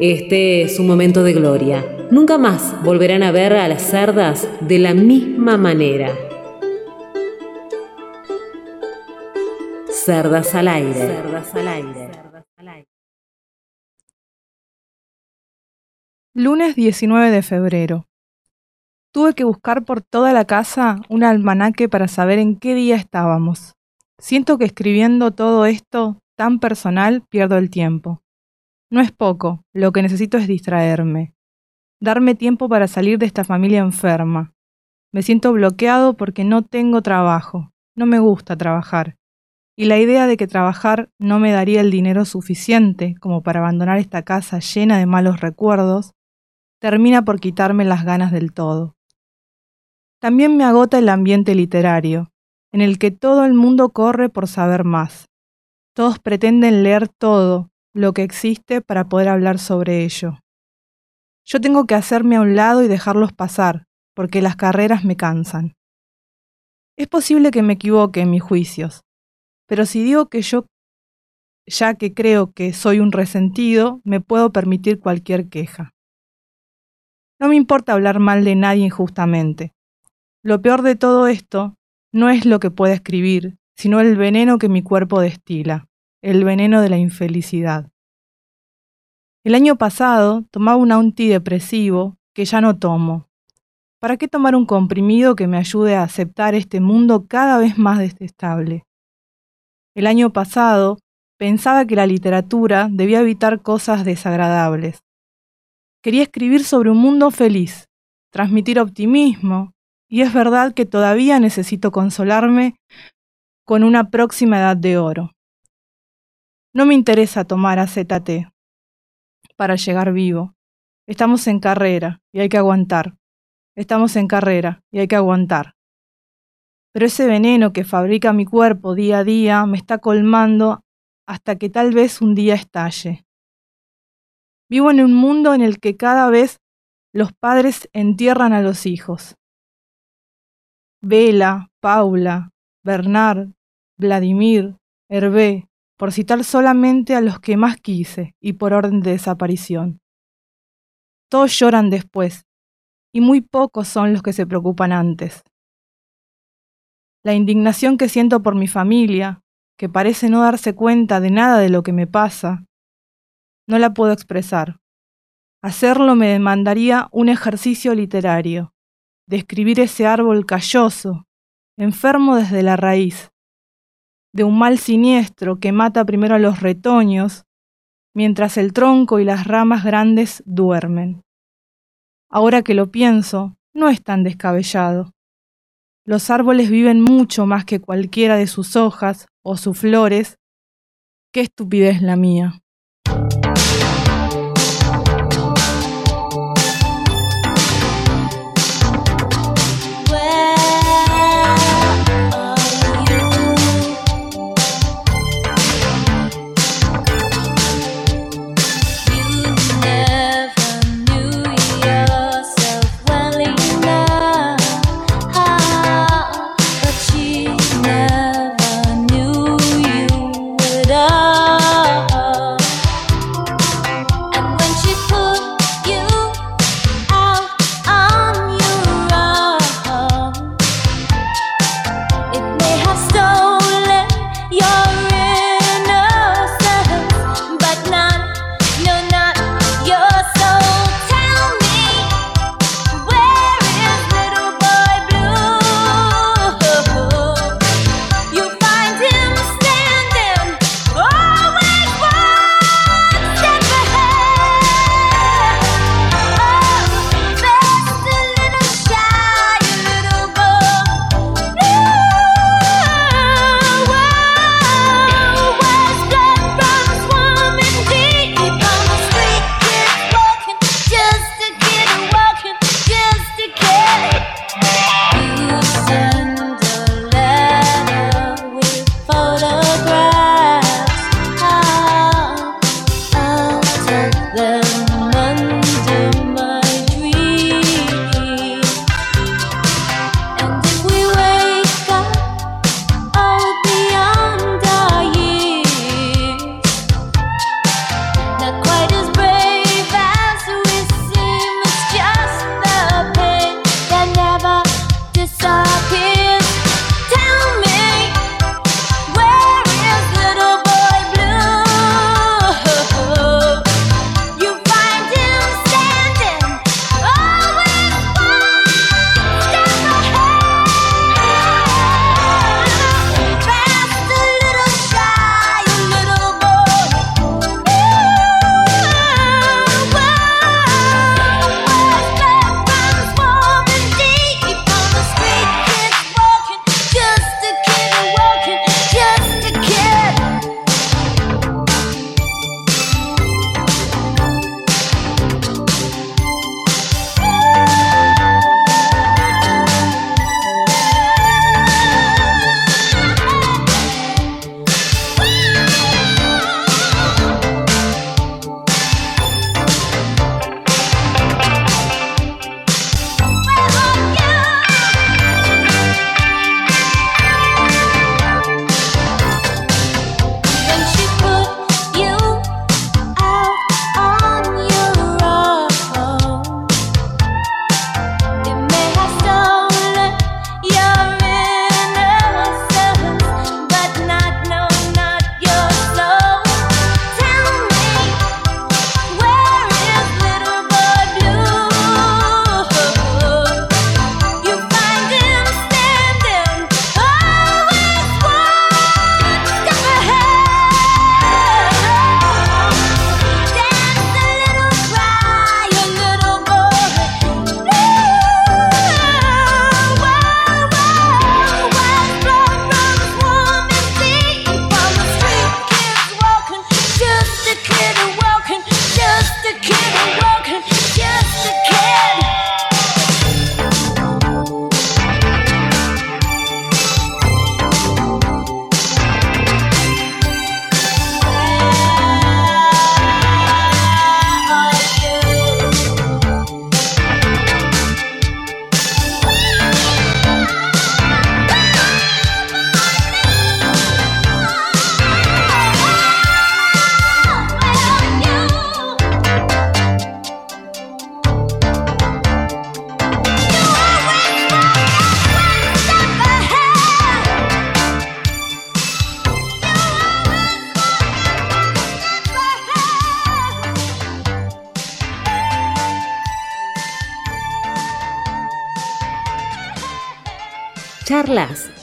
este es un momento de gloria. Nunca más volverán a ver a las cerdas de la misma manera. Cerdas al aire. Cerdas al aire. Lunes 19 de febrero. Tuve que buscar por toda la casa un almanaque para saber en qué día estábamos. Siento que escribiendo todo esto tan personal pierdo el tiempo. No es poco, lo que necesito es distraerme, darme tiempo para salir de esta familia enferma. Me siento bloqueado porque no tengo trabajo, no me gusta trabajar, y la idea de que trabajar no me daría el dinero suficiente como para abandonar esta casa llena de malos recuerdos, termina por quitarme las ganas del todo. También me agota el ambiente literario, en el que todo el mundo corre por saber más. Todos pretenden leer todo, lo que existe para poder hablar sobre ello. Yo tengo que hacerme a un lado y dejarlos pasar, porque las carreras me cansan. Es posible que me equivoque en mis juicios, pero si digo que yo, ya que creo que soy un resentido, me puedo permitir cualquier queja. No me importa hablar mal de nadie injustamente. Lo peor de todo esto no es lo que pueda escribir, sino el veneno que mi cuerpo destila el veneno de la infelicidad. El año pasado tomaba un antidepresivo que ya no tomo. ¿Para qué tomar un comprimido que me ayude a aceptar este mundo cada vez más detestable? El año pasado pensaba que la literatura debía evitar cosas desagradables. Quería escribir sobre un mundo feliz, transmitir optimismo, y es verdad que todavía necesito consolarme con una próxima edad de oro. No me interesa tomar AZT para llegar vivo. Estamos en carrera y hay que aguantar. Estamos en carrera y hay que aguantar. Pero ese veneno que fabrica mi cuerpo día a día me está colmando hasta que tal vez un día estalle. Vivo en un mundo en el que cada vez los padres entierran a los hijos. Vela, Paula, Bernard, Vladimir, Hervé, por citar solamente a los que más quise y por orden de desaparición. Todos lloran después, y muy pocos son los que se preocupan antes. La indignación que siento por mi familia, que parece no darse cuenta de nada de lo que me pasa, no la puedo expresar. Hacerlo me demandaría un ejercicio literario, describir ese árbol calloso, enfermo desde la raíz, de un mal siniestro que mata primero a los retoños, mientras el tronco y las ramas grandes duermen. Ahora que lo pienso, no es tan descabellado. Los árboles viven mucho más que cualquiera de sus hojas o sus flores. Qué estupidez la mía.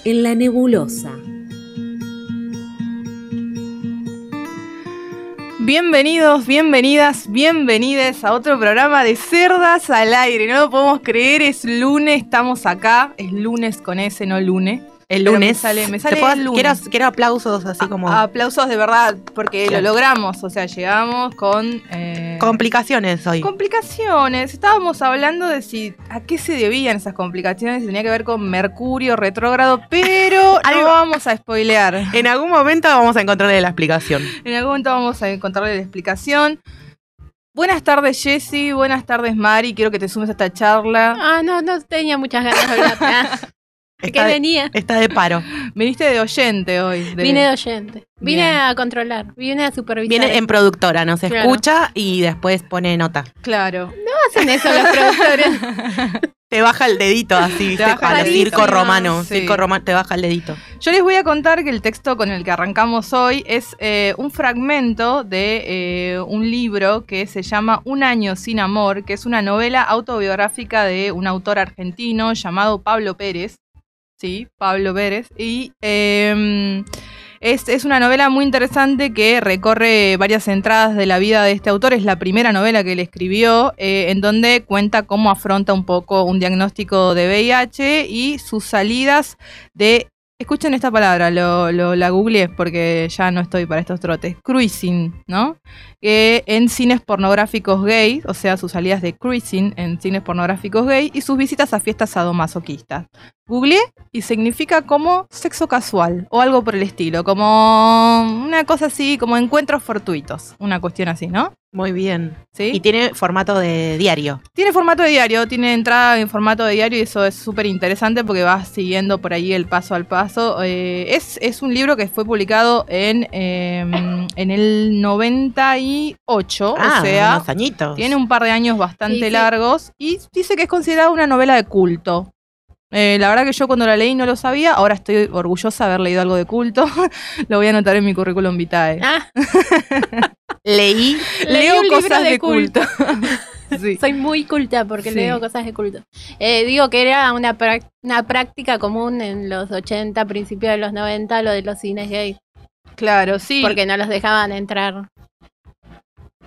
En la nebulosa. Bienvenidos, bienvenidas, bienvenides a otro programa de Cerdas al Aire. No lo podemos creer, es lunes, estamos acá. Es lunes con ese, no lunes. El lunes. me sale- me sale ¿Te puedo- el lunes. Quiero, quiero aplausos así como. A- aplausos de verdad, porque Claro. lo logramos. O sea, llegamos con. eh, complicaciones hoy. Complicaciones. Estábamos hablando de si a qué se debían esas complicaciones. si Tenía que ver con Mercurio retrógrado, pero Algo- no vamos a spoilear. En algún momento vamos a encontrarle la explicación. En algún momento vamos a encontrarle la explicación. Buenas tardes, Jessy. Buenas tardes, Mari. Quiero que te sumes a esta charla. Ah, no, no tenía muchas ganas de hablar. Está de, venía. está de paro. Viniste de oyente hoy. de- Vine de oyente. Vine Bien. a controlar. Vine a supervisar. Viene en productora, nos Claro. escucha y después pone nota. Claro. hacen eso los productores. Te baja el dedito así, ¿viste? baja Para el circo dedito. romano. Sí. Circo romano, te baja el dedito. Yo les voy a contar que el texto con el que arrancamos hoy es eh, un fragmento de eh, un libro que se llama Un año sin amor, que es una novela autobiográfica de un autor argentino llamado Pablo Pérez. Sí, Pablo Pérez. Y eh, es, es una novela muy interesante que recorre varias entradas de la vida de este autor. Es la primera novela que él escribió, eh, en donde cuenta cómo afronta un poco un diagnóstico de VIH y sus salidas de. Escuchen esta palabra, lo, lo- la googleé porque ya no estoy para estos trotes. Cruising, ¿no? Que en cines pornográficos gay, o sea, sus salidas de cruising en cines pornográficos gay y sus visitas a fiestas sadomasoquistas. Googleé y significa como sexo casual o algo por el estilo, como una cosa así, como encuentros fortuitos, una cuestión así, ¿no? Muy bien. ¿Sí? Y tiene formato de diario. Tiene formato de diario, tiene entrada en formato de diario y eso es súper interesante porque vas siguiendo por ahí el paso al paso. Eh, es, es un libro que fue publicado en, eh, en el 98, ah, o sea, unos añitos. tiene un par de años bastante Sí, sí. largos y dice que es considerada una novela de culto. Eh, la verdad que yo cuando la leí no lo sabía, ahora estoy orgullosa de haber leído algo de culto. lo voy a anotar en mi currículum vitae. Ah, Leí. leí Leo libro cosas de de culto. sí. soy muy culta porque Sí. leo cosas de culto. Eh, digo que era una, una práctica común en los 80, principios de los 90, lo de los cines gay. Claro, sí. Porque no los dejaban entrar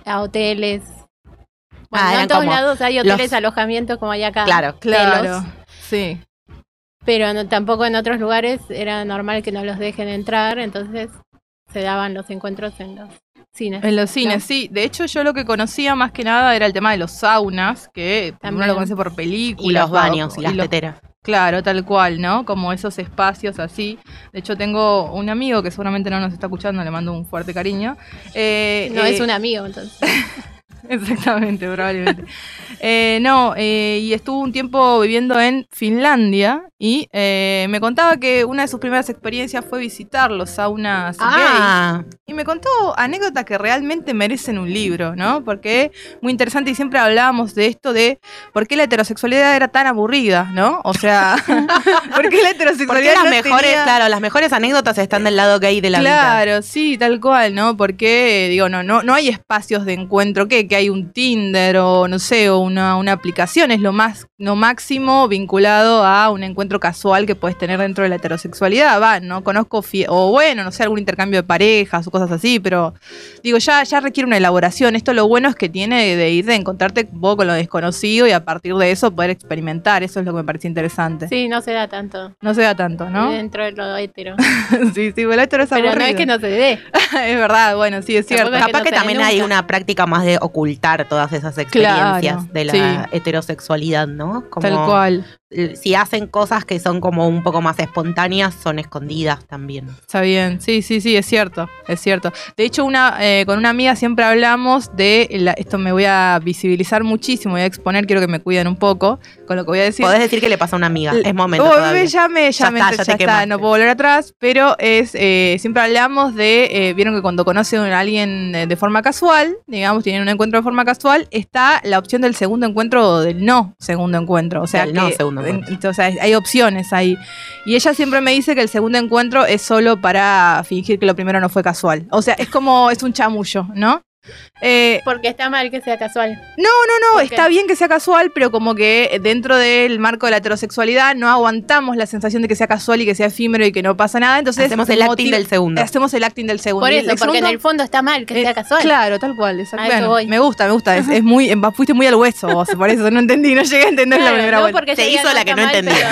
a hoteles. Bueno, Ah, no en todos lados hay hoteles, los- alojamientos como hay acá. Claro. claro. telos. Sí. Pero no- tampoco en otros lugares era normal que no los dejen entrar, entonces se daban los encuentros en los cines. En los cines, No. sí. De hecho, yo lo que conocía más que nada era el tema de los saunas, que uno También. lo conoce por películas. Y los o- baños y las los- teteras. Claro, tal cual, ¿no? Como esos espacios así. De hecho, tengo un amigo que seguramente no nos está escuchando, le mando un fuerte cariño. Eh, No eh, es un amigo, entonces. Exactamente, probablemente. Eh, no, eh, y estuvo un tiempo viviendo en Finlandia y eh, me contaba que una de sus primeras experiencias fue visitar los saunas gays. Ah, Y me contó anécdotas que realmente merecen un libro, ¿no? Porque muy interesante y siempre hablábamos de esto de por qué la heterosexualidad era tan aburrida, ¿no? O sea, ¿por qué la heterosexualidad las no mejores, tenía- claro, las mejores anécdotas están del lado gay de la vida. Claro, sí, tal cual, ¿no? Porque, digo, no, no, no hay espacios de encuentro, ¿qué? Que hay un Tinder o, no sé, o una, una aplicación, es lo más, lo máximo vinculado a un encuentro casual que puedes tener dentro de la heterosexualidad, va, no conozco, o bueno, no sé, algún intercambio de parejas o cosas así, pero, digo, ya, ya requiere una elaboración, esto lo bueno es que tiene de ir, de encontrarte un poco con lo desconocido y a partir de eso poder experimentar, eso es lo que me parece interesante. Sí, no se da tanto. No se da tanto, ¿no? Dentro de lo hetero. sí, sí, bueno, hetero es Pero no es aburrido. que no se dé. es verdad, bueno, sí, es cierto. Que Capaz no que también hay una práctica más de ocultar todas esas experiencias Claro, de la sí. heterosexualidad, ¿no? Como Tal cual. Eh, Si hacen cosas que son como un poco más espontáneas, son escondidas también. Está bien, sí, sí, sí, es cierto, es cierto. De hecho, una, eh, con una amiga siempre hablamos de, la- esto me voy a visibilizar muchísimo, voy a exponer, quiero que me cuiden un poco con lo que voy a decir. Podés decir que le pasa a una amiga. Es momento Oh, todavía. ya me, ya, Ya me- está, ya está, no puedo volver atrás, pero es eh, siempre hablamos de, eh, vieron que cuando conocen a alguien de forma casual, digamos, tienen un encuentro de forma casual, está la opción del segundo encuentro o del no segundo encuentro. O sea, no que- segundo encuentro. en- o sea, hay opciones ahí. Y ella siempre me dice que el segundo encuentro es solo para fingir que lo primero no fue casual. O sea, es como, es un chamullo, ¿no? Eh, Porque está mal que sea casual. no, no, no, está bien que sea casual, pero como que dentro del marco de la heterosexualidad no aguantamos la sensación de que sea casual y que sea efímero y que no pasa nada. Entonces Hacemos el acting del segundo. Hacemos el acting del segundo. Por eso, porque en el fondo está mal que eh, sea casual. Claro, tal cual. Bueno, voy. me gusta, me gusta. Es, es muy, fuiste muy al hueso vos, por eso no entendí, no llegué a entender la primera no vuelta. porque Se hizo la que no mal, entendía.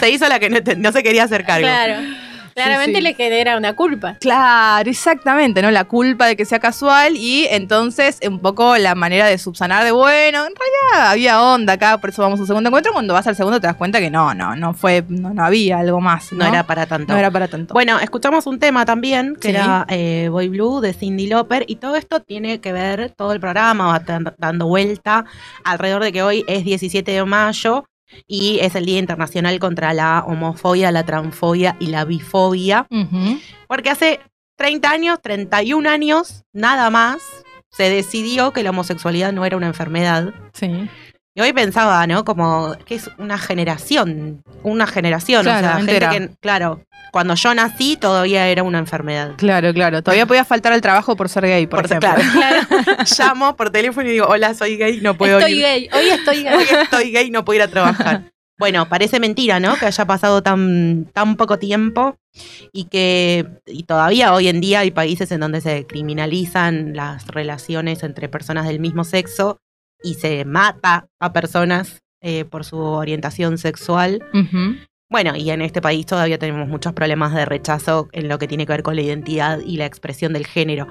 Se hizo la que no, no se quería hacer cargo. Claro. Claramente sí. le genera una culpa. Claro, exactamente, ¿no? La culpa de que sea casual y entonces un poco la manera de subsanar de, bueno, en realidad había onda acá, por eso vamos a un segundo encuentro. Cuando vas al segundo te das cuenta que no, no, no fue, no, no había algo más. No No, era para tanto. No era para tanto. Bueno, escuchamos un tema también, que Sí. era eh, Boy Blue de Cindy Lauper, y todo esto tiene que ver, todo el programa va dan- dando vuelta alrededor de que hoy es 17 de mayo y es el Día Internacional contra la Homofobia, la Transfobia y la Bifobia, porque hace 30 años, 31 años, nada más, se decidió que la homosexualidad no era una enfermedad. Sí. Y hoy pensaba, ¿no? Como que es una generación, una generación, Claro, o sea, entera. gente que, claro, cuando yo nací todavía era una enfermedad. Claro, claro. Todavía podía faltar al trabajo por ser gay, por, ejemplo. claro. Llamo por teléfono y digo, hola, soy gay, no puedo Estoy ir. gay. Hoy estoy gay. Hoy estoy gay, no puedo ir a trabajar. Bueno, parece mentira, ¿no? Que haya pasado tan, tan poco tiempo y que y todavía hoy en día hay países en donde se criminalizan las relaciones entre personas del mismo sexo y se mata a personas eh, por su orientación sexual. Bueno, y en este país todavía tenemos muchos problemas de rechazo en lo que tiene que ver con la identidad y la expresión del género.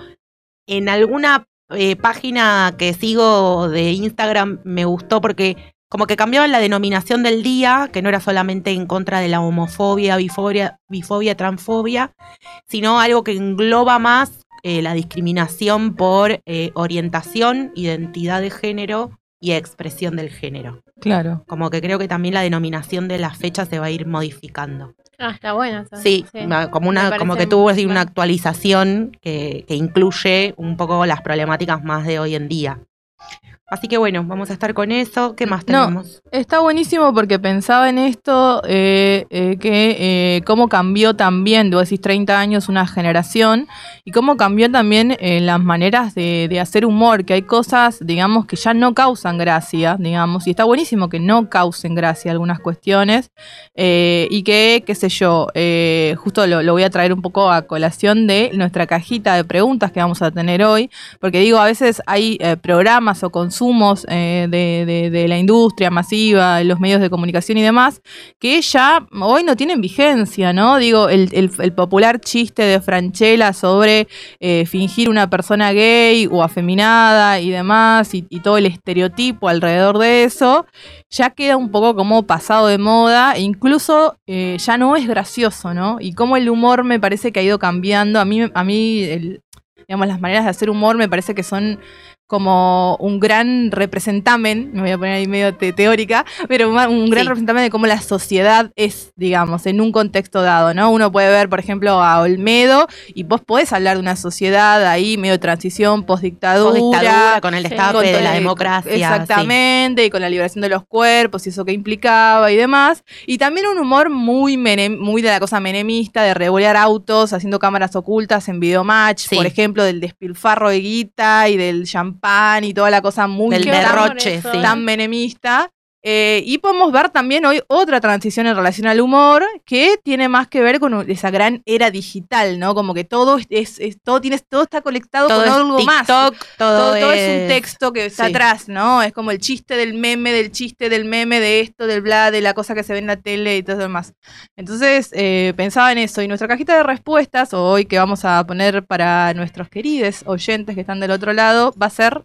En alguna eh, página que sigo de Instagram me gustó porque como que cambiaban la denominación del día, que no era solamente en contra de la homofobia, bifobia, bifobia transfobia, sino algo que engloba más eh, la discriminación por eh, orientación, identidad de género y expresión del género. Claro. Como que creo que también la denominación de las fechas se va a ir modificando. Ah, está bueno. eso. Sí, ma- como una, como que tuvo así una actualización que, que incluye un poco las problemáticas más de hoy en día. Así que bueno, vamos a estar con eso. ¿Qué más No. tenemos? Está buenísimo porque pensaba en esto, eh, eh, que eh, cómo cambió también, vos decís 30 años, una generación, y cómo cambió también las maneras de, de hacer humor, que hay cosas, digamos, que ya no causan gracia, digamos, y está buenísimo que no causen gracia algunas cuestiones, y que, qué sé yo, eh, justo lo, lo voy a traer un poco a colación de nuestra cajita de preguntas que vamos a tener hoy, porque digo, a veces hay programas o consumos eh, de, la industria masiva, los medios de comunicación y demás, que ya hoy no tienen vigencia, ¿no? Digo, el, popular chiste de Franchella sobre eh, fingir una persona gay o afeminada y demás, y, todo el estereotipo alrededor de eso, ya queda un poco como pasado de moda, e incluso eh, ya no es gracioso, ¿no? Y cómo el humor me parece que ha ido cambiando. A mí, a mí digamos, las maneras de hacer humor me parece que son como un gran representamen, me voy a poner ahí medio te- teórica, pero un, un gran Sí. representamen de cómo la sociedad es, digamos, en un contexto dado, ¿no? Uno puede ver, por ejemplo, a Olmedo y vos podés hablar de una sociedad ahí medio de transición, postdictadura, Postdictadura, con el sí. destape con de la democracia. sí. Exactamente, y con la liberación de los cuerpos y eso que implicaba y demás. Y también un humor muy, menem- muy de la cosa menemista, de revolear autos, haciendo cámaras ocultas en videomatch, Sí. por ejemplo, del despilfarro de guita y del champán y toda la cosa muy Del derroche, tan menemista. Eh, y podemos ver también hoy otra transición en relación al humor que tiene más que ver con esa gran era digital, ¿no? Como que todo es, es- todo tiene, todo está conectado Todo con es algo más todo, todo, todo es es un texto que está sí. atrás, ¿no? Es como el chiste del meme, del chiste del meme, de esto, del bla, de la cosa que se ve en la tele y todo lo demás. Entonces, eh, pensaba en eso. Y nuestra cajita de respuestas, hoy que vamos a poner para nuestros queridos oyentes que están del otro lado, va a ser.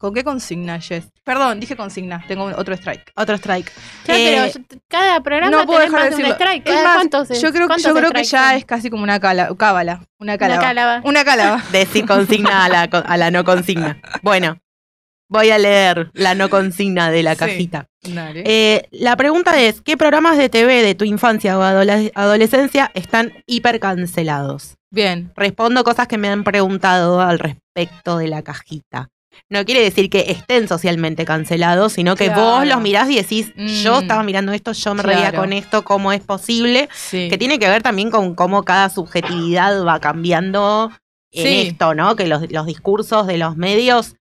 ¿Con qué consigna, Jess? Perdón, dije consigna, tengo otro strike. Otro strike. Eh, pero cada programa no puedo dejar de de un decirlo. strike. Es ¿Cada más, cuántos es- yo creo, cuántos yo creo que ya son? es casi como una cábala. Una cálava. Una calaba. Decir consigna a la, a la no consigna. Bueno, voy a leer la no consigna de la Sí. cajita. Dale. Eh, la pregunta es, ¿qué programas de TV de tu infancia o adole- adolescencia están hiper cancelados? Bien. Respondo cosas que me han preguntado al respecto de la cajita. No quiere decir que estén socialmente cancelados, sino que Claro. vos los mirás y decís, yo Mm. estaba mirando esto, yo me reía Claro. con esto, ¿cómo es posible? Sí. Que tiene que ver también con cómo cada subjetividad va cambiando en Sí. esto, ¿no? Que los, los discursos de los medios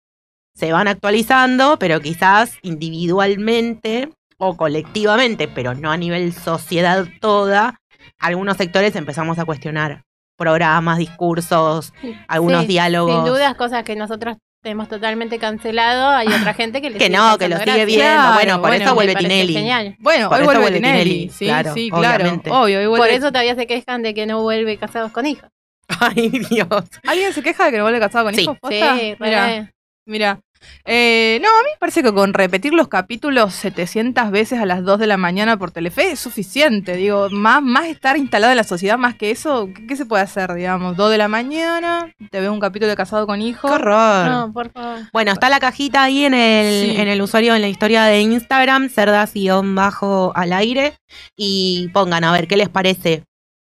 se van actualizando, pero quizás individualmente o colectivamente, pero no a nivel sociedad toda, algunos sectores empezamos a cuestionar programas, discursos, algunos Sí, diálogos. Sin dudas, cosas que nosotros tenemos totalmente cancelado. Hay otra gente que le Que sigue no, que lo sigue gracia. viendo. Claro, bueno, por bueno, eso vuelve Tinelli. Genial. Bueno, Por hoy eso vuelve vuelve Tinelli. Tinelli, Sí, claro, sí, claro. obviamente. Obvio, hoy Por eso todavía se quejan de que no vuelve casados con hijos. Ay, Dios. ¿Alguien se queja de que no vuelve casado con Sí. hijos? Sí. Mira, mira. Eh, no, a mí me parece que con repetir los capítulos 700 veces a las 2 de la mañana por Telefe es suficiente. Digo, más, más estar instalado en la sociedad, más que eso, ¿qué, qué se puede hacer, digamos? 2 de la mañana, te ves un capítulo de casado con hijos. Qué horror. No, por favor. Bueno, está la cajita ahí en el, Sí. en el usuario, en la historia de Instagram, cerdas-bajo al aire, y pongan a ver qué les parece.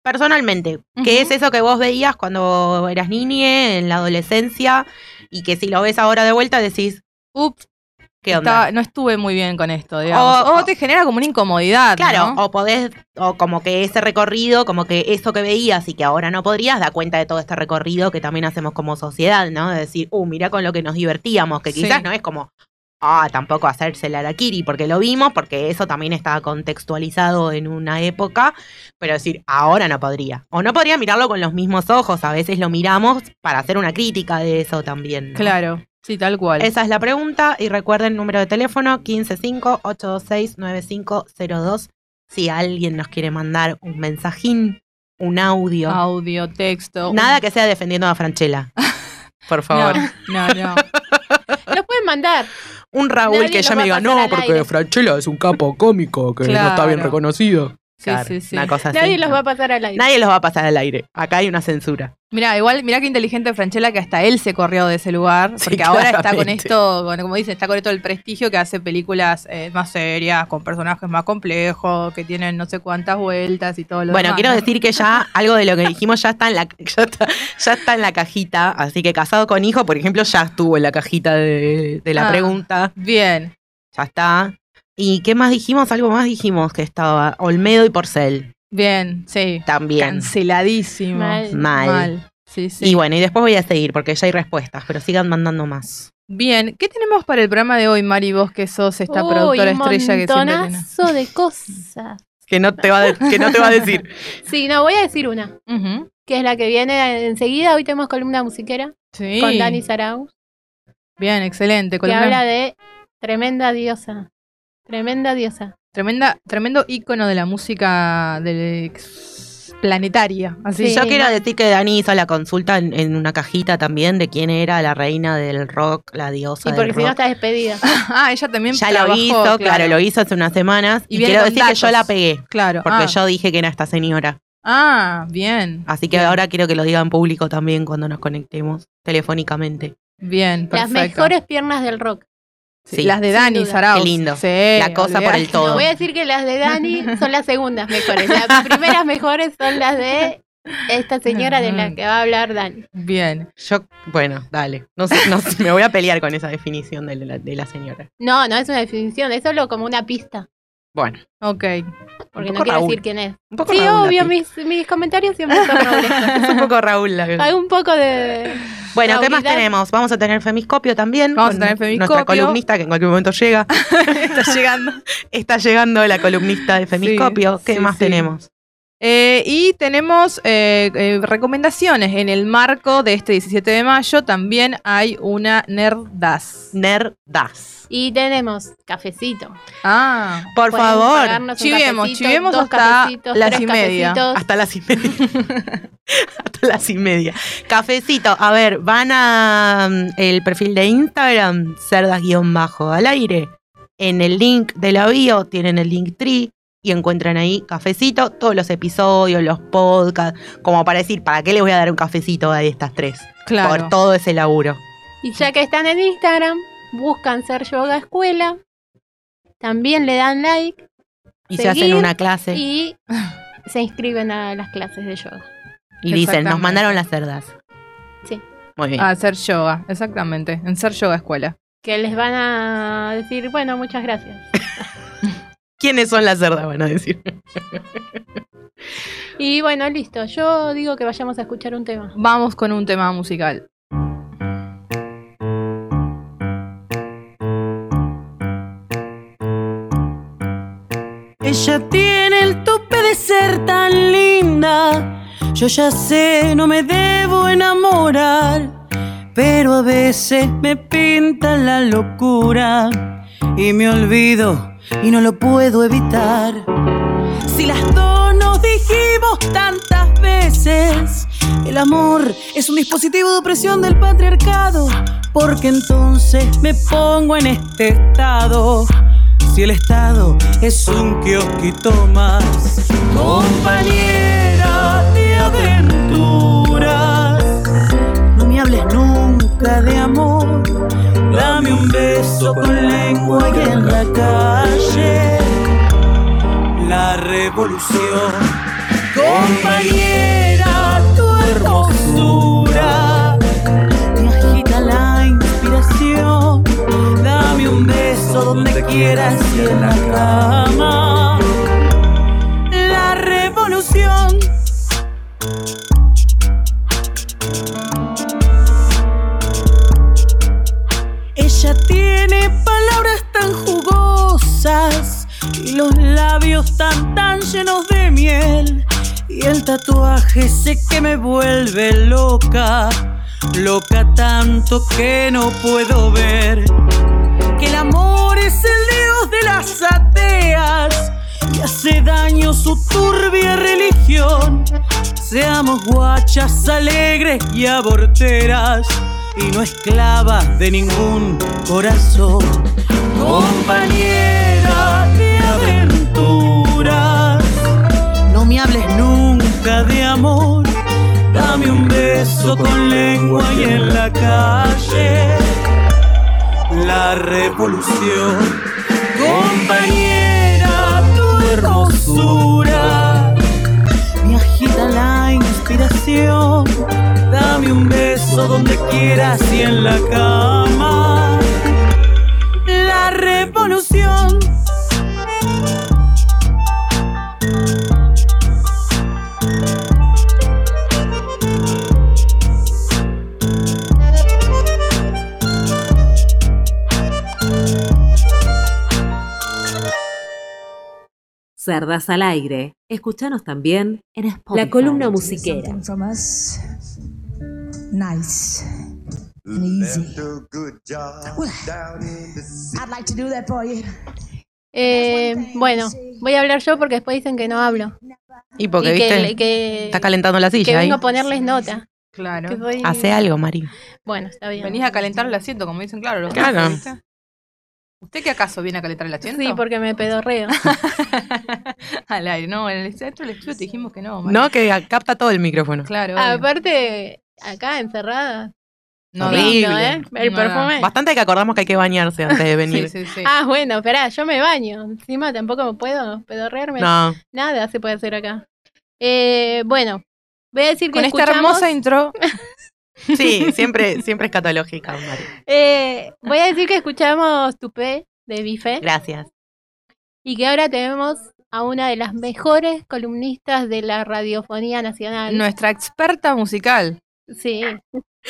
Personalmente, ¿qué es eso que vos veías cuando eras niñe, en la adolescencia, y que si lo ves ahora de vuelta decís, Ups, ¿qué onda? no estuve muy bien con esto, digamos. O- O, te genera como una incomodidad, Claro, ¿no? o podés, o como que ese recorrido, como que eso que veías y que ahora no podrías, da cuenta de todo este recorrido que también hacemos como sociedad, ¿no? De decir, uh, mira con lo que nos divertíamos, que Sí. quizás no es como, ah, tampoco hacerse la Arakiri, porque lo vimos, porque eso también estaba contextualizado en una época, pero decir, ahora no podría. O no podría mirarlo con los mismos ojos, a veces lo miramos para hacer una crítica de eso también. ¿no? Claro, sí, tal cual. Esa es la pregunta y recuerden el número de teléfono 155-826-9502 si alguien nos quiere mandar un mensajín, un audio. Audio, texto. Nada que sea defendiendo a Franchella. Por favor. No, no, no. Lo pueden mandar. Un Raúl Nadie que ya me diga, no, porque aire". Franchella es un capo cómico que no está bien reconocido. Sí, Claro, sí, sí. Una cosa así. Nadie los ¿no? va a pasar al aire. Nadie los va a pasar al aire. Acá hay una censura. Mira, igual, mira qué inteligente Franchella que hasta él se corrió de ese lugar, Sí, porque ahora está con esto, con- como dicen, está con esto del prestigio que hace películas eh, más serias, con personajes más complejos, que tienen no sé cuántas vueltas y todo lo Bueno, demás, quiero ¿no? decir que ya algo de lo que dijimos ya está en la ya está, ya está en la cajita, así que casado con hijo, por ejemplo, ya estuvo en la cajita de, de la Ah. pregunta, Bien, ya está. ¿Y qué más dijimos? Algo más dijimos que estaba Olmedo y Porcel bien, sí. también. Canceladísimo. Mal. Mal. Sí, sí. Y bueno, y después voy a seguir porque ya hay respuestas, pero sigan mandando más. Bien, ¿qué tenemos para el programa de hoy, Mari, vos que sos esta Uy, productora estrella que siempre montonazo de cosas. Que no te va, de- que no te va a decir. Sí, no, voy a decir una, que es la que viene enseguida. Hoy tenemos columna musiquera Sí. con Dani Sarau, Bien, excelente. que columna- habla de tremenda diosa. Tremenda diosa. Tremenda, tremendo ícono de la música del planetaria. Así Sí. Yo quiero decir que Dani hizo la consulta en, en una cajita también de quién era la reina del rock, la diosa Sí, porque del si no está despedida. Ah, ella también Ya trabajó, lo hizo, claro. lo hizo hace unas semanas. Y Y, quiero decir que yo la pegué, Claro. porque ah. yo dije que era esta señora. Ah, bien. Así que Bien. ahora quiero que lo diga en público también cuando nos conectemos telefónicamente. Bien, Las perfecto. mejores piernas del rock. Sí. Las de Dani duda. Saraus. Qué lindo. Sí, La cosa por el todo. No voy a decir que las de Dani son las segundas mejores. Las primeras mejores son las de esta señora de la que va a hablar Dani. Bien. Yo, bueno, dale. No sé, no sé, me voy a pelear con esa definición de la, de la señora. No, no es una definición, es solo como una pista. Bueno, Ok. Porque no quiero Raúl. decir quién es. un poco Sí, Raúl obvio, mis, mis comentarios siempre son Raúl. Es un poco Raúl la Hay un poco de. Bueno, ¿qué más tenemos? Vamos a tener Femiscopio también. Vamos a tener Femiscopio. Nuestra columnista que en cualquier momento llega. Está llegando. Está llegando la columnista de Femiscopio. Sí, ¿Qué sí, más sí. tenemos? Eh, y tenemos eh, eh, recomendaciones. En el marco de este 17 de mayo también hay una Nerdas. Nerdas. Y tenemos cafecito. Ah, Por favor, chivemos, chivemos hasta cafecitos, las y media. cafecitos. hasta las y media. hasta las y media. Cafecito, a ver, van a mm, el perfil de Instagram, cerdas-bajo al aire. En el link de la bio tienen el link tree y encuentran ahí cafecito, todos los episodios, los podcasts, como para decir, ¿para qué le voy a dar un cafecito a estas tres? claro. Por todo ese laburo. Y ya que están en Instagram, buscan ser yoga escuela. También le dan like Y se hacen una clase y se inscriben a las clases de yoga. y dicen, nos mandaron las cerdas. Sí. Muy bien. A hacer yoga, exactamente. En ser yoga escuela. Que les van a decir, bueno, muchas gracias. ¿Quiénes son las cerdas? Van a decir. Y bueno, listo. Yo digo que vayamos a escuchar un tema. Vamos con un tema musical. Ella tiene el tope de ser tan linda. Yo ya sé, no me debo enamorar. Pero a veces me pinta la locura. Y me olvido y no lo puedo evitar. Si las dos nos dijimos tantas veces, el amor es un dispositivo de opresión del patriarcado. Porque entonces me pongo en este estado si el Estado es un kiosquito más. Compañera de aventuras, no me hables nunca de amor. Dame un beso con lengua y en la calle. La revolución, compañera, tu hermosura me agita la inspiración. Dame un beso donde quieras y en la cama. Y los labios tan tan llenos de miel y el tatuaje sé que me vuelve loca, loca tanto que no puedo ver que el amor es el dios de las ateas y hace daño su turbia religión. Seamos guachas alegres y aborteras y no esclavas de ningún corazón. Compañera de aventuras, no me hables nunca de amor. Dame un beso con lengua y en la calle la revolución. Compañera, tu hermosura me agita la Dame un beso donde quieras y en la cama. La revolución. Cerdas al aire. Escuchanos también en Spotify. La columna musiquera. Something from us nice and easy. Well, I'd like to do that for you. Eh, bueno, voy a hablar yo porque después dicen que no hablo. Y porque, y que, viste, que- está calentando la que silla ahí. vengo a ponerles nota. Claro. que Hace algo, Mari. Bueno, está bien. Venís a calentar el asiento, como dicen, claro. los Claro. ¿Usted qué acaso viene a calentar el asiento? Sí, porque me pedorreo. Al aire, no, en el centro del estudio te dijimos que no. Mari. No, que capta todo el micrófono. Claro. obvio. Aparte, acá encerrada. no, horrible. lindo, ¿eh? El No, no. perfume. Bastante que acordamos que hay que bañarse antes de venir. Sí, sí, sí. Ah, bueno, esperá, yo me baño. Encima tampoco puedo pedorrearme. No, Nada se puede hacer acá. Eh, bueno, voy a decir que Con esta escuchamos- hermosa intro, sí, siempre, siempre escatológica, Mari. eh, voy a decir que escuchamos Tupé de Bife Gracias. y que ahora tenemos a una de las mejores columnistas de la radiofonía nacional. nuestra experta musical. Sí.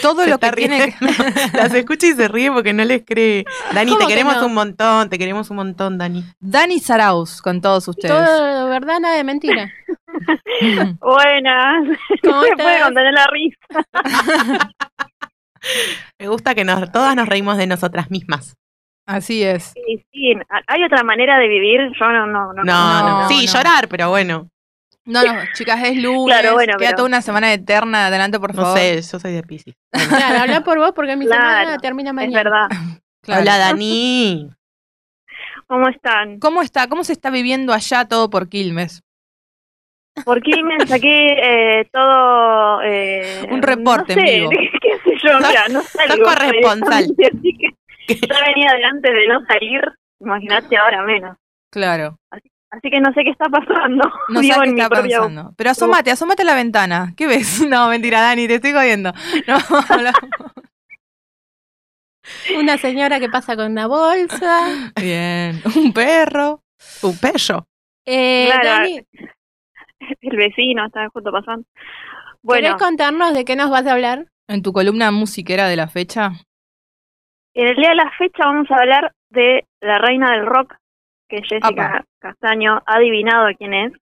Todo Se lo que tiene que... Las escucha y se ríe porque no les cree. Dani, ¿Cómo te que queremos no? un montón, te queremos un montón, Dani. Dani Saraus, con todos ustedes. Todo verdad, nada de mentira. Buenas. ¿Cómo se puede contener la risa. Me gusta que nos, todas nos reímos de nosotras mismas. Así es. Sí, sí, hay otra manera de vivir. Yo no, no, no. No, no, no, Sí, no. llorar, pero bueno. No, no, chicas, es lunes. Claro, bueno, Queda pero- toda una semana eterna. Adelante, por No favor. sé, yo soy de Pisces. Claro, habla por vos porque mi Claro, semana termina Es mañana. verdad. Claro. Hola, Dani. ¿Cómo están? ¿Cómo está? ¿Cómo se está viviendo allá todo por Quilmes? ¿Por qué me saqué eh, todo... Eh, Un reporte no en sé, vivo. qué sé yo, mira, no salgo. corresponsal. Así que ya venía de antes de no salir. Imagínate ahora menos. Claro. Así que no sé qué está pasando. No sé qué está propia- pensando. Pero asómate, asómate a la ventana. ¿Qué ves? No, mentira, Dani, te estoy jodiendo. No, Una señora que pasa con una bolsa. Bien. Un perro. Un pello. Eh, Claro. Dani, el vecino estaba justo pasando. ¿Querés Bueno, contarnos de qué nos vas a hablar? En tu columna musiquera de la fecha. en el día de la fecha vamos a hablar de la reina del rock, que Jessica Apa. Castaño ha adivinado quién es.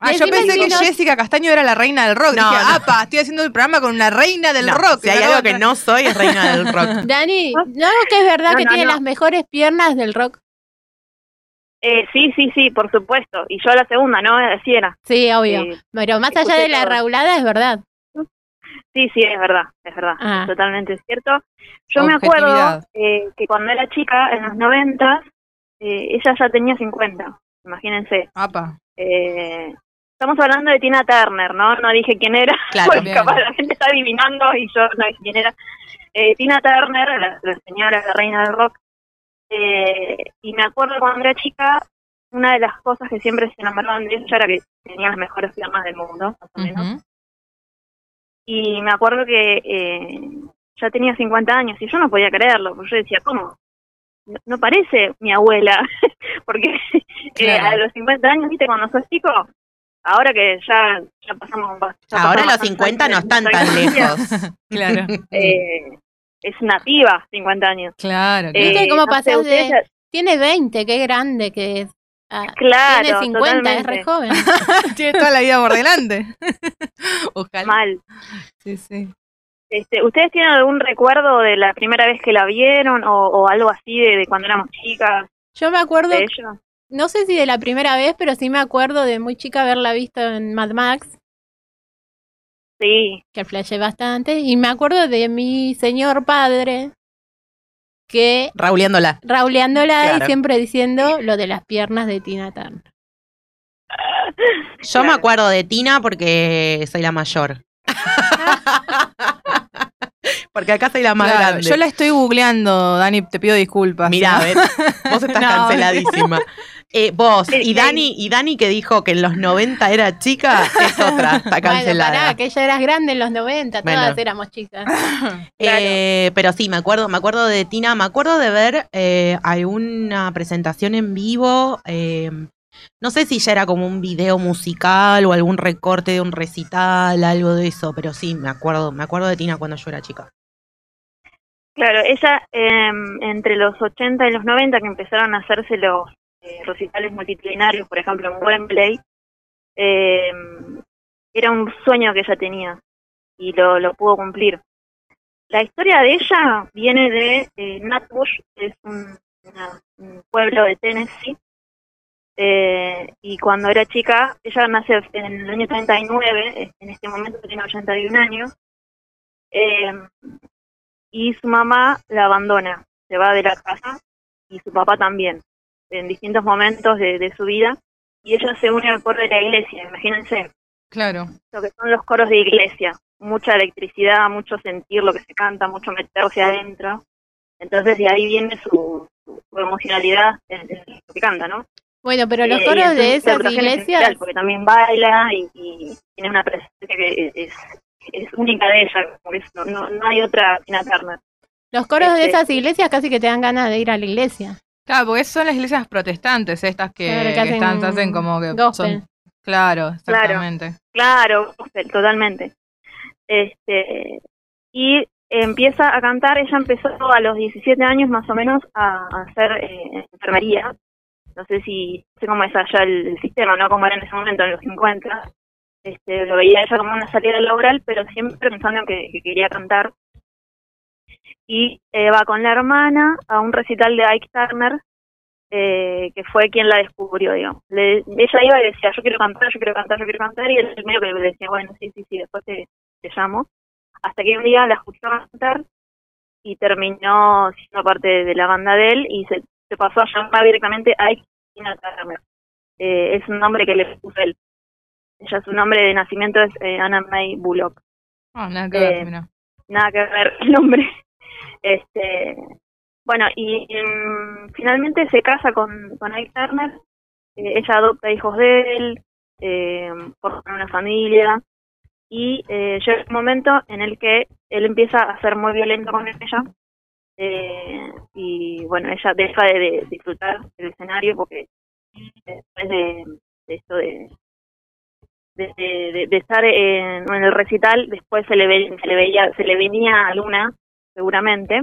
Ah, yo pensé que Jessica Castaño era la reina del rock. No, Dije, no. apa, estoy haciendo el programa con una reina del No, rock. Si hay algo que no soy, es reina del rock. Dani, ¿no que es verdad No, que no, tiene no. las mejores piernas del rock? Eh, sí, sí, sí, por supuesto. Y yo la segunda, ¿no? Así era. Sí, obvio. Eh, Pero más allá de la todo. raulada, es verdad. Sí, sí, es verdad, es verdad, Ah. es totalmente cierto. Yo me acuerdo eh, que cuando era chica, en los 90, eh, ella ya tenía 50, imagínense. Apa. Eh, estamos hablando de Tina Turner, ¿no? No dije quién era, Claro, porque bien. capaz la gente está adivinando y yo no dije quién era. Eh, Tina Turner, la, la señora, la reina del rock. Eh, y me acuerdo cuando era chica, una de las cosas que siempre se enamoraban de ella era que tenía las mejores piernas del mundo, más o menos. Y me acuerdo que eh, ya tenía 50 años y yo no podía creerlo, porque yo decía, ¿cómo? No, no parece mi abuela, porque eh, Claro. a los 50 años, viste, cuando sos chico, ahora que ya, ya pasamos... ya Ahora pasamos los bastante 50 no están tan lejos. Claro, eh, es nativa, 50 años. claro. Eh, ¿Viste cómo no sé, pasás ustedes de- ya- Tiene 20, qué grande que es. Ah, Claro, tiene 50, es totalmente. re joven. Tiene toda la vida por delante. Ojalá. Mal. Sí, sí. Este, ¿Ustedes tienen algún recuerdo de la primera vez que la vieron o, o algo así de, de cuando éramos chicas Yo me acuerdo, de ella? no sé si de la primera vez, pero sí me acuerdo de muy chica haberla visto en Mad Max, Sí, que flashé bastante. Y me acuerdo de mi señor padre, que Rauleándola. rauleándola Claro. y siempre diciendo lo de las piernas de Tina Turner. Yo me acuerdo de Tina porque soy la mayor. porque acá soy la más Claro, grande. Yo la estoy googleando, Dani, te pido disculpas. Mirá, ¿no? ves, vos estás No. canceladísima. Eh, vos y. Dani, y Dani que dijo que en los 90 era chica, es otra, está Bueno, cancelada. pará, que ella eras grande en los 90, todas Bueno. éramos chicas. Eh, pero sí, me acuerdo, me acuerdo de Tina, me acuerdo de ver eh, alguna presentación en vivo. No sé si ya era como un video musical o algún recorte de un recital, algo de eso, pero sí, me acuerdo, me acuerdo de Tina cuando yo era chica. Claro, ella eh, entre los 80 y los 90 que empezaron a hacerse los eh, recitales multitudinarios, por ejemplo en Wembley, eh, era un sueño que ella tenía y lo, lo pudo cumplir. La historia de ella viene de eh, Nutbush, que es un, una- un pueblo de Tennessee, eh, y cuando era chica, ella nace en el año 39, en este momento tiene 81 años, eh, y su mamá la abandona, se va de la casa y su papá también, en distintos momentos de, de su vida, y ella se une al coro de la iglesia, imagínense Claro. lo que son los coros de iglesia, mucha electricidad, mucho sentir lo que se canta, mucho meterse adentro, entonces de ahí viene su, su- emocionalidad en, en lo que canta, ¿no? Bueno, pero los coros de esas iglesias, especial, porque también baila y, y tiene una presencia que es, es única de ella, es- no, hay otra Turner. los coros de este- esas iglesias casi que te dan ganas de ir a la iglesia. Claro, porque son las iglesias protestantes estas que, Claro, que que hacen están, hacen como que gospel. son. Claro, exactamente. Claro, totalmente. Este, y empieza a cantar, ella empezó a los 17 años más o menos a, a hacer eh, enfermería. No sé si no sé cómo es allá el, sistema, ¿no? Como era en ese momento, en los 50. Este, lo veía ella como una salida laboral, pero siempre pensando en que, que quería cantar. Y eh, va con la hermana a un recital de Ike Turner, eh, que fue quien la descubrió, digamos. Le- ella iba y decía, yo quiero cantar, yo quiero cantar, yo quiero cantar, y él medio que le decía, bueno, sí, sí, sí, después te, te llamo. Hasta que un día la escuchó cantar y terminó siendo parte de la banda de él y se, se pasó a llamar directamente a Tina Turner. Eh, es un nombre que le puso él. Ella, su nombre de nacimiento es eh, Anna May Bullock Ah, nada que ver, Eh, mira. nada que ver el nombre. Este, bueno, y em, finalmente se casa con, con Ike Turner. Eh, ella adopta hijos de él, eh, forman una familia. Y eh, llega un momento en el que él empieza a ser muy violento con ella. Eh, y bueno, ella deja de, de disfrutar del escenario porque después de, de esto de, de, estar en, en el recital, después se le, ve, se le veía, se le venía a Luna, seguramente.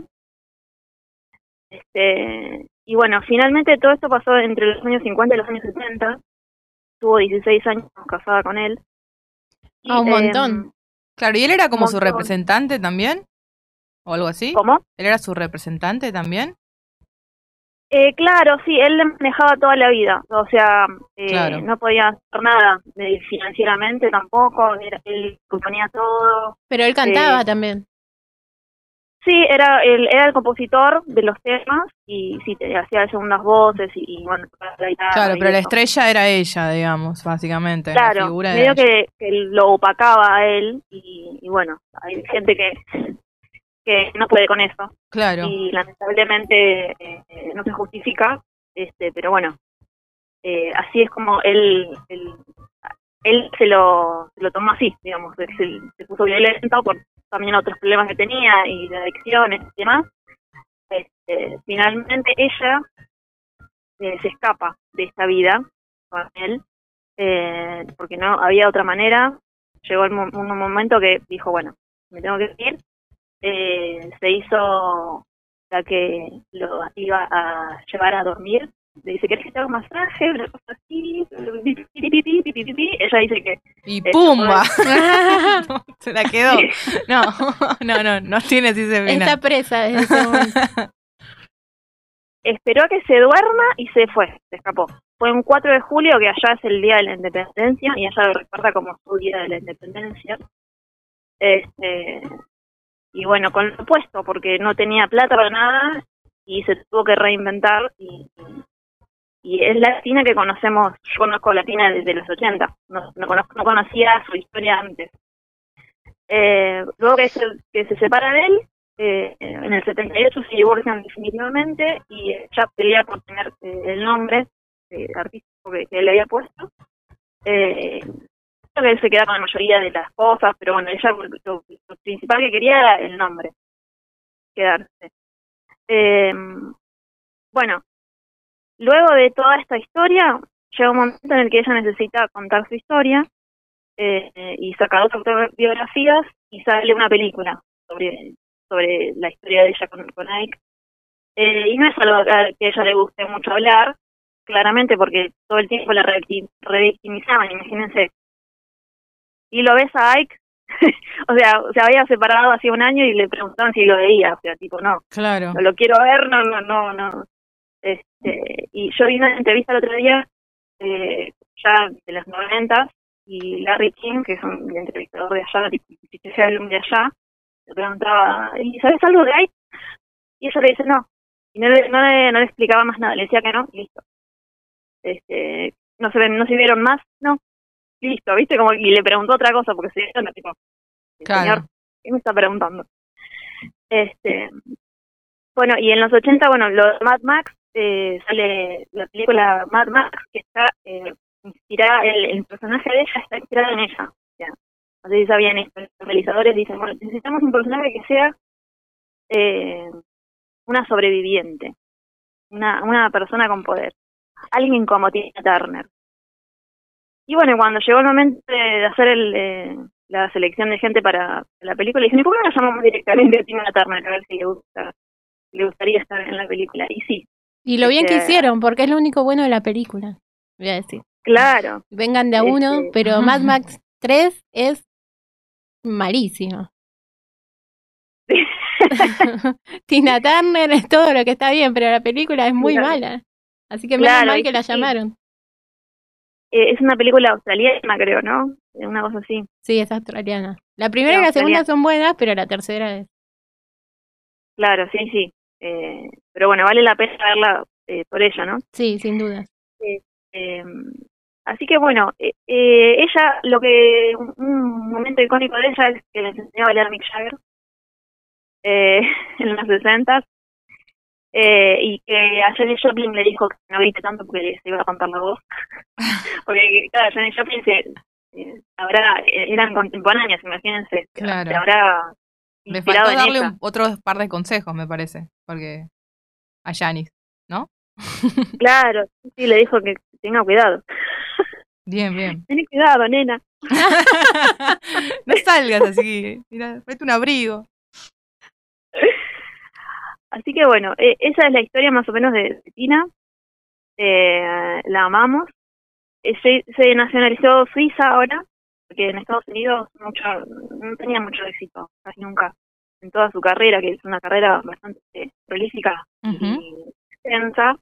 Este, y bueno, finalmente todo esto pasó entre los años 50 y los años 70. Tuvo 16 años casada con él. Ah, un montón. em, Claro, ¿y él era como su representante también? ¿O algo así? ¿Cómo? ¿Él era su representante también? Eh, claro, sí, él le manejaba toda la vida, o sea, eh, Claro. no podía hacer nada eh, financieramente tampoco, era- él componía todo. Pero él cantaba Eh, también. Sí, era el, era el compositor de los temas y sí, te hacía segundas voces y, y, bueno, la guitarra. Claro, y pero la estrella era ella, digamos, básicamente. la Claro, figura medio que, que lo opacaba a él y, y bueno, hay gente que, que no puede con eso Claro, y lamentablemente eh, no se justifica, este, pero bueno, eh, así es como él, él, él se lo, se lo tomó así, digamos, se, se puso violento por también otros problemas que tenía y de adicciones y demás. Este, finalmente ella eh, se escapa de esta vida con él, eh, porque no había otra manera. Llegó el un momento que dijo, bueno, me tengo que ir. Eh, se hizo la que lo iba a llevar a dormir. Le dice, ¿querés que te haga un masaje? Una cosa así. Ella dice que y ¡pumba! No, se la quedó. No, no, no, no tiene así ese Está final. presa desde ese momento. esperó a que se duerma y se fue, se escapó. Fue un 4 de julio, que allá es el Día de la Independencia, y ella lo recuerda como su Día de la Independencia. Este, y bueno, con lo opuesto, porque no tenía plata para nada y se tuvo que reinventar. Y, y es la Tina que conocemos, yo conozco la Tina desde los 80, no, no, conozco- no conocía su historia antes. Eh, luego que se, que se separa de él, eh, en el 78 se divorcian definitivamente y ella pelea por tener eh, el nombre eh, artístico que, que le había puesto. Que él se queda con la mayoría de las cosas, pero bueno, ella lo, principal que quería era el nombre, quedarse. Eh, bueno, luego de toda esta historia, llega un momento en el que ella necesita contar su historia eh, y saca dos autobiografías y sale una película sobre sobre la historia de ella con, con Ike. Eh, y no es algo que a ella le guste mucho hablar, claramente porque todo el tiempo la revicti- revictimizaban, imagínense. Y lo ves a Ike, o sea, se había separado hace un año y le preguntaban si lo veía, o sea, tipo, no, Claro. no lo quiero ver, no, no, no, no. Este, y yo vi una entrevista el otro día, eh, ya de los noventas, y Larry King, que es un entrevistador de allá, un de allá, le preguntaba, ¿y sabes algo de ahí? Y ella le dice no. Y no le, no le, no le explicaba más nada, le decía que no, y listo. Este, no se ven, no se vieron más, no. Listo, ¿viste? Como, y le preguntó otra cosa, porque se dieron, tipo, Claro. señor, ¿qué me está preguntando? Este, bueno, y en los 80, bueno, lo de Mad Max, eh, sale la película Mad Max, que está eh, inspirada, el, el personaje de ella está inspirado en ella. O sea, no sé si sabían esto, los realizadores dicen, bueno, necesitamos un personaje que sea eh, una sobreviviente, una, una persona con poder, alguien como Tina Turner. Y bueno, cuando llegó el momento de hacer el, eh, la selección de gente para la película, dije, ¿y por qué no la llamamos directamente a Tina Turner? A ver si le gusta, le gustaría estar en la película. Y sí, Y lo bien que hicieron, porque es lo único bueno de la película. Voy a decir. claro. Vengan de a uno, Este- pero Mad Max 3 es malísimo. Tina Turner es todo lo que está bien, pero la película es muy Claro. mala. Así que menos Claro, mal que la sí. llamaron. Eh, es una película australiana, creo, ¿no? Eh, Una cosa así. Sí, es australiana. La primera y la segunda son buenas, pero la tercera es. Claro, sí, sí. Eh, pero bueno, vale la pena verla eh, por ella, ¿no? Sí, sin duda. Eh, así que bueno, eh, eh, ella, lo que, un, momento icónico de ella es que le enseñó a bailar Mick Jagger en los 60 eh, y que a Janis Joplin le dijo que no grite tanto porque se iba a contar la voz. porque, claro, Janis Joplin se, eh, habrá, eh, eran contemporáneas, imagínense. Claro. Se habrá Le faltó darle un- otro par de consejos, me parece. Porque. A Janis, ¿no? Claro, sí, le dijo que tenga cuidado. Bien, bien. Ten cuidado, nena. no salgas así. Mira, vete un abrigo. Así que bueno, eh, esa es la historia más o menos de, de Tina. Eh, la amamos. Eh, se, se nacionalizó Suiza ahora, porque en Estados Unidos mucho, no tenía mucho éxito, casi nunca, en toda su carrera, que es una carrera bastante prolífica y extensa.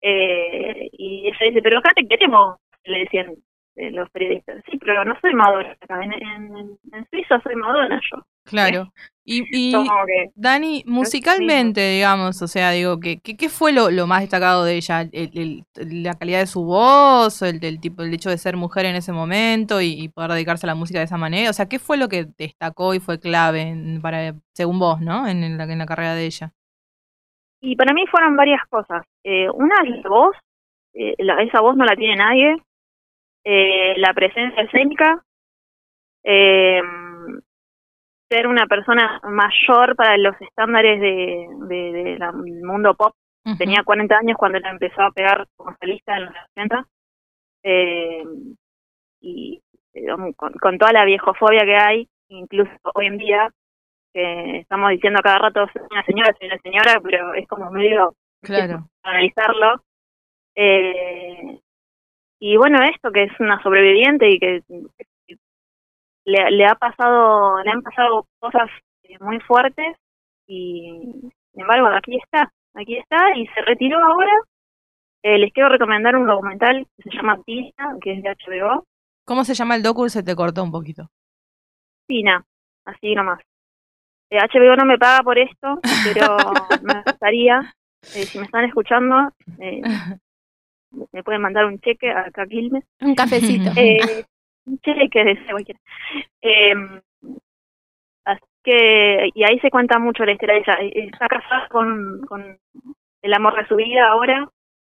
Eh, y ella dice, pero acá te queremos, le decían eh, los periodistas. Sí, pero no soy Madonna acá, en, en, en Suiza soy Madonna yo. Claro. Y, y Como que Dani, musicalmente, digamos, o sea, digo, ¿qué, qué, qué fue lo, lo más destacado de ella? El- el- ¿La calidad de su voz? ¿El, el tipo, el hecho de ser mujer en ese momento y, y poder dedicarse a la música de esa manera? O sea, ¿qué fue lo que destacó y fue clave en- para, según vos, ¿no? En, en la, en la carrera de ella. Y para mí fueron varias cosas. Eh, una es la voz, eh, la- esa voz no la tiene nadie. Eh, la presencia escénica. Eh, ser una persona mayor para los estándares de, de- de la- del mundo pop. Tenía 40 años cuando ella empezó a pegar como solista en los 80. Eh, y con, con toda la viejofobia que hay, incluso hoy en día, que estamos diciendo cada rato, soy una señora, soy una señora, pero es como medio Claro. analizarlo. Eh, y bueno, esto que es una sobreviviente y que le, le ha pasado, le han pasado cosas eh, muy fuertes y sin embargo aquí está, aquí está y se retiró ahora. Eh, les quiero recomendar un documental que se llama Tina, que es de HBO. ¿Cómo se llama el docu? Se te cortó un poquito. Tina, así nomás. Eh, HBO no me paga por esto, pero me gustaría, eh, si me están escuchando, eh, me pueden mandar un cheque acá a Quilmes. Un cafecito. Eh, un cheque de cualquiera. Eh, así que, y ahí se cuenta mucho la historia de ella. Eh, Está casada con, con el amor de su vida ahora,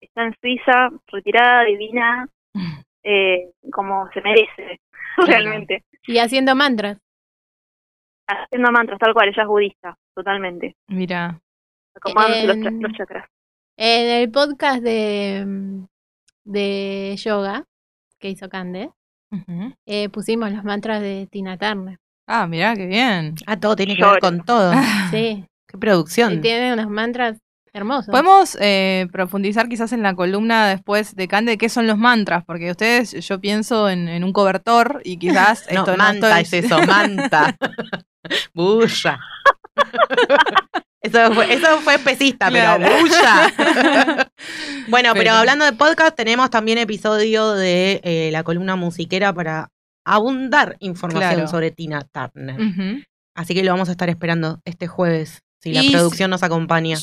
está en Suiza, retirada, divina, eh, como se merece, realmente. Y haciendo mantras. Haciendo mantras, tal cual, ella es budista, totalmente. Mira. Acomodándose los, cha- los chakras. En el podcast de, mm, de yoga que hizo Cande, eh, pusimos los mantras de Tina Turner. Ah, mira, qué bien. Ah, todo tiene que ver con todo. Sí, Qué y producción. tiene unos mantras hermosos. Podemos eh, profundizar quizás en la columna después de Cande, ¿qué son los mantras? Porque ustedes, yo pienso en, en un cobertor y quizás No, esto no estoy- es eso, manta. Bulla. Eso fue, eso fue Claro. pero bulla. bueno, pero, Pero- hablando de podcast, tenemos también episodio de eh, la columna musiquera para abundar información Claro. sobre Tina Turner. Así que lo vamos a estar esperando este jueves, si la producción nos acompaña.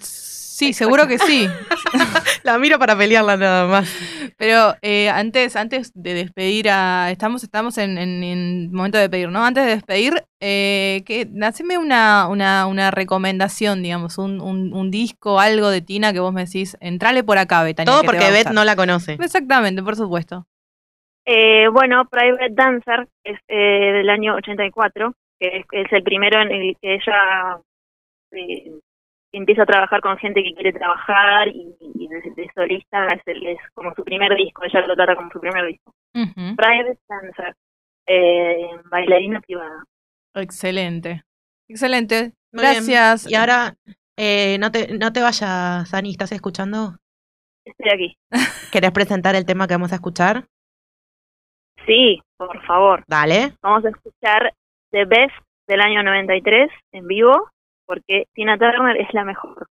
Sí, seguro que sí. La miro para pelearla nada más. Pero eh, antes, antes de despedir a. Estamos, estamos en, en, en momento de despedir, ¿no? Antes de despedir, eh, que haceme una, una, una recomendación, digamos, un, un, un disco, algo de Tina que vos me decís, entrale por acá, Betania. Todo que porque Beth no la conoce. Exactamente, por supuesto. Eh, bueno, Private Dancer es eh, del año 84, que es, es el primero en el que ella eh, empieza a trabajar con gente que quiere trabajar y, y de, de solista es, el- es como su primer disco, ella lo trata como su primer disco. Ujú. Private Dancer, eh, bailarina privada. Excelente. Excelente. Muy bien. Gracias. Y ahora, eh, no, te, no te vayas, Sani, ¿estás escuchando? Estoy aquí. ¿Querés presentar el tema que vamos a escuchar? Sí, por favor. Dale. Vamos a escuchar The Best del año 93 en vivo, porque Tina Turner es la mejor.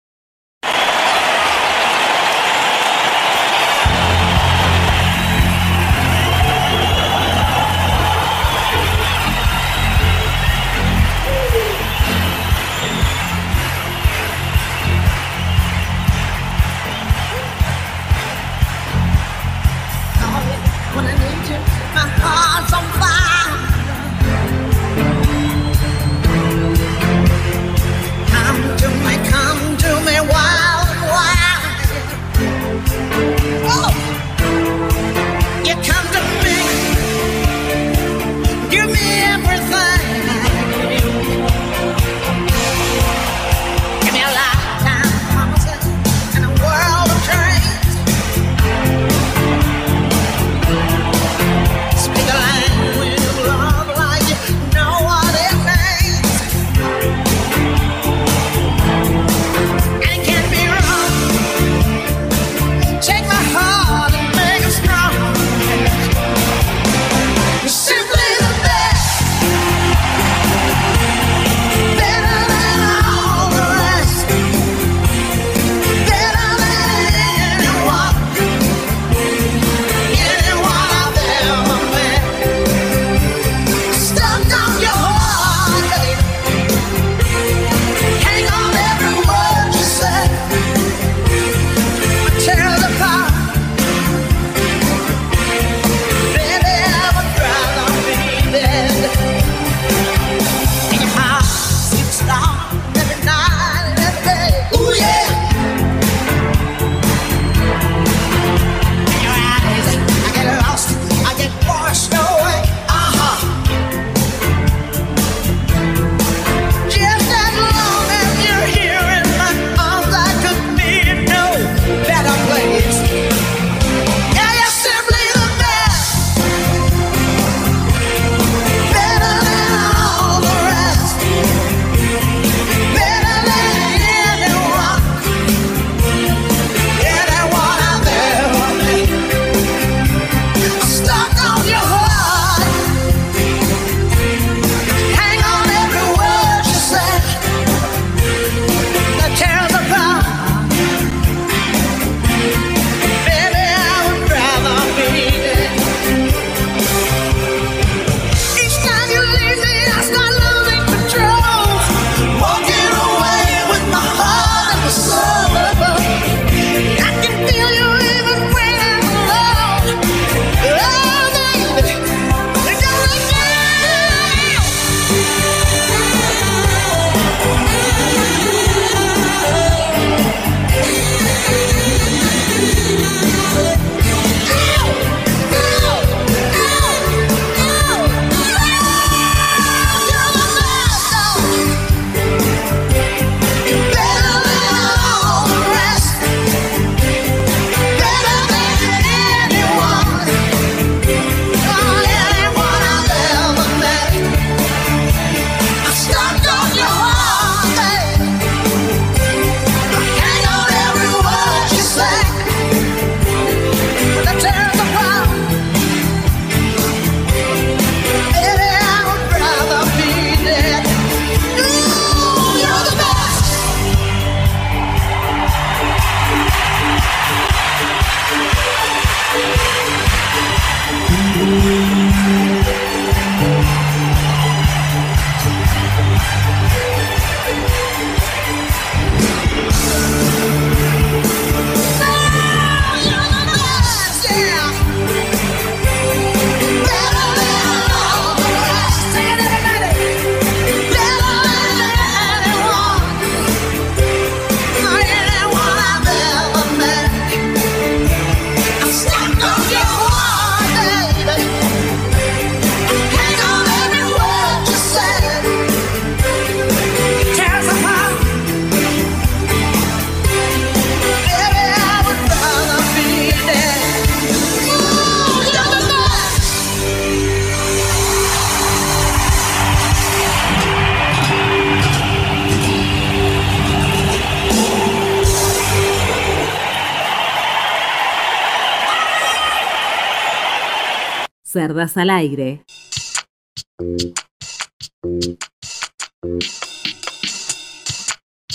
Al aire.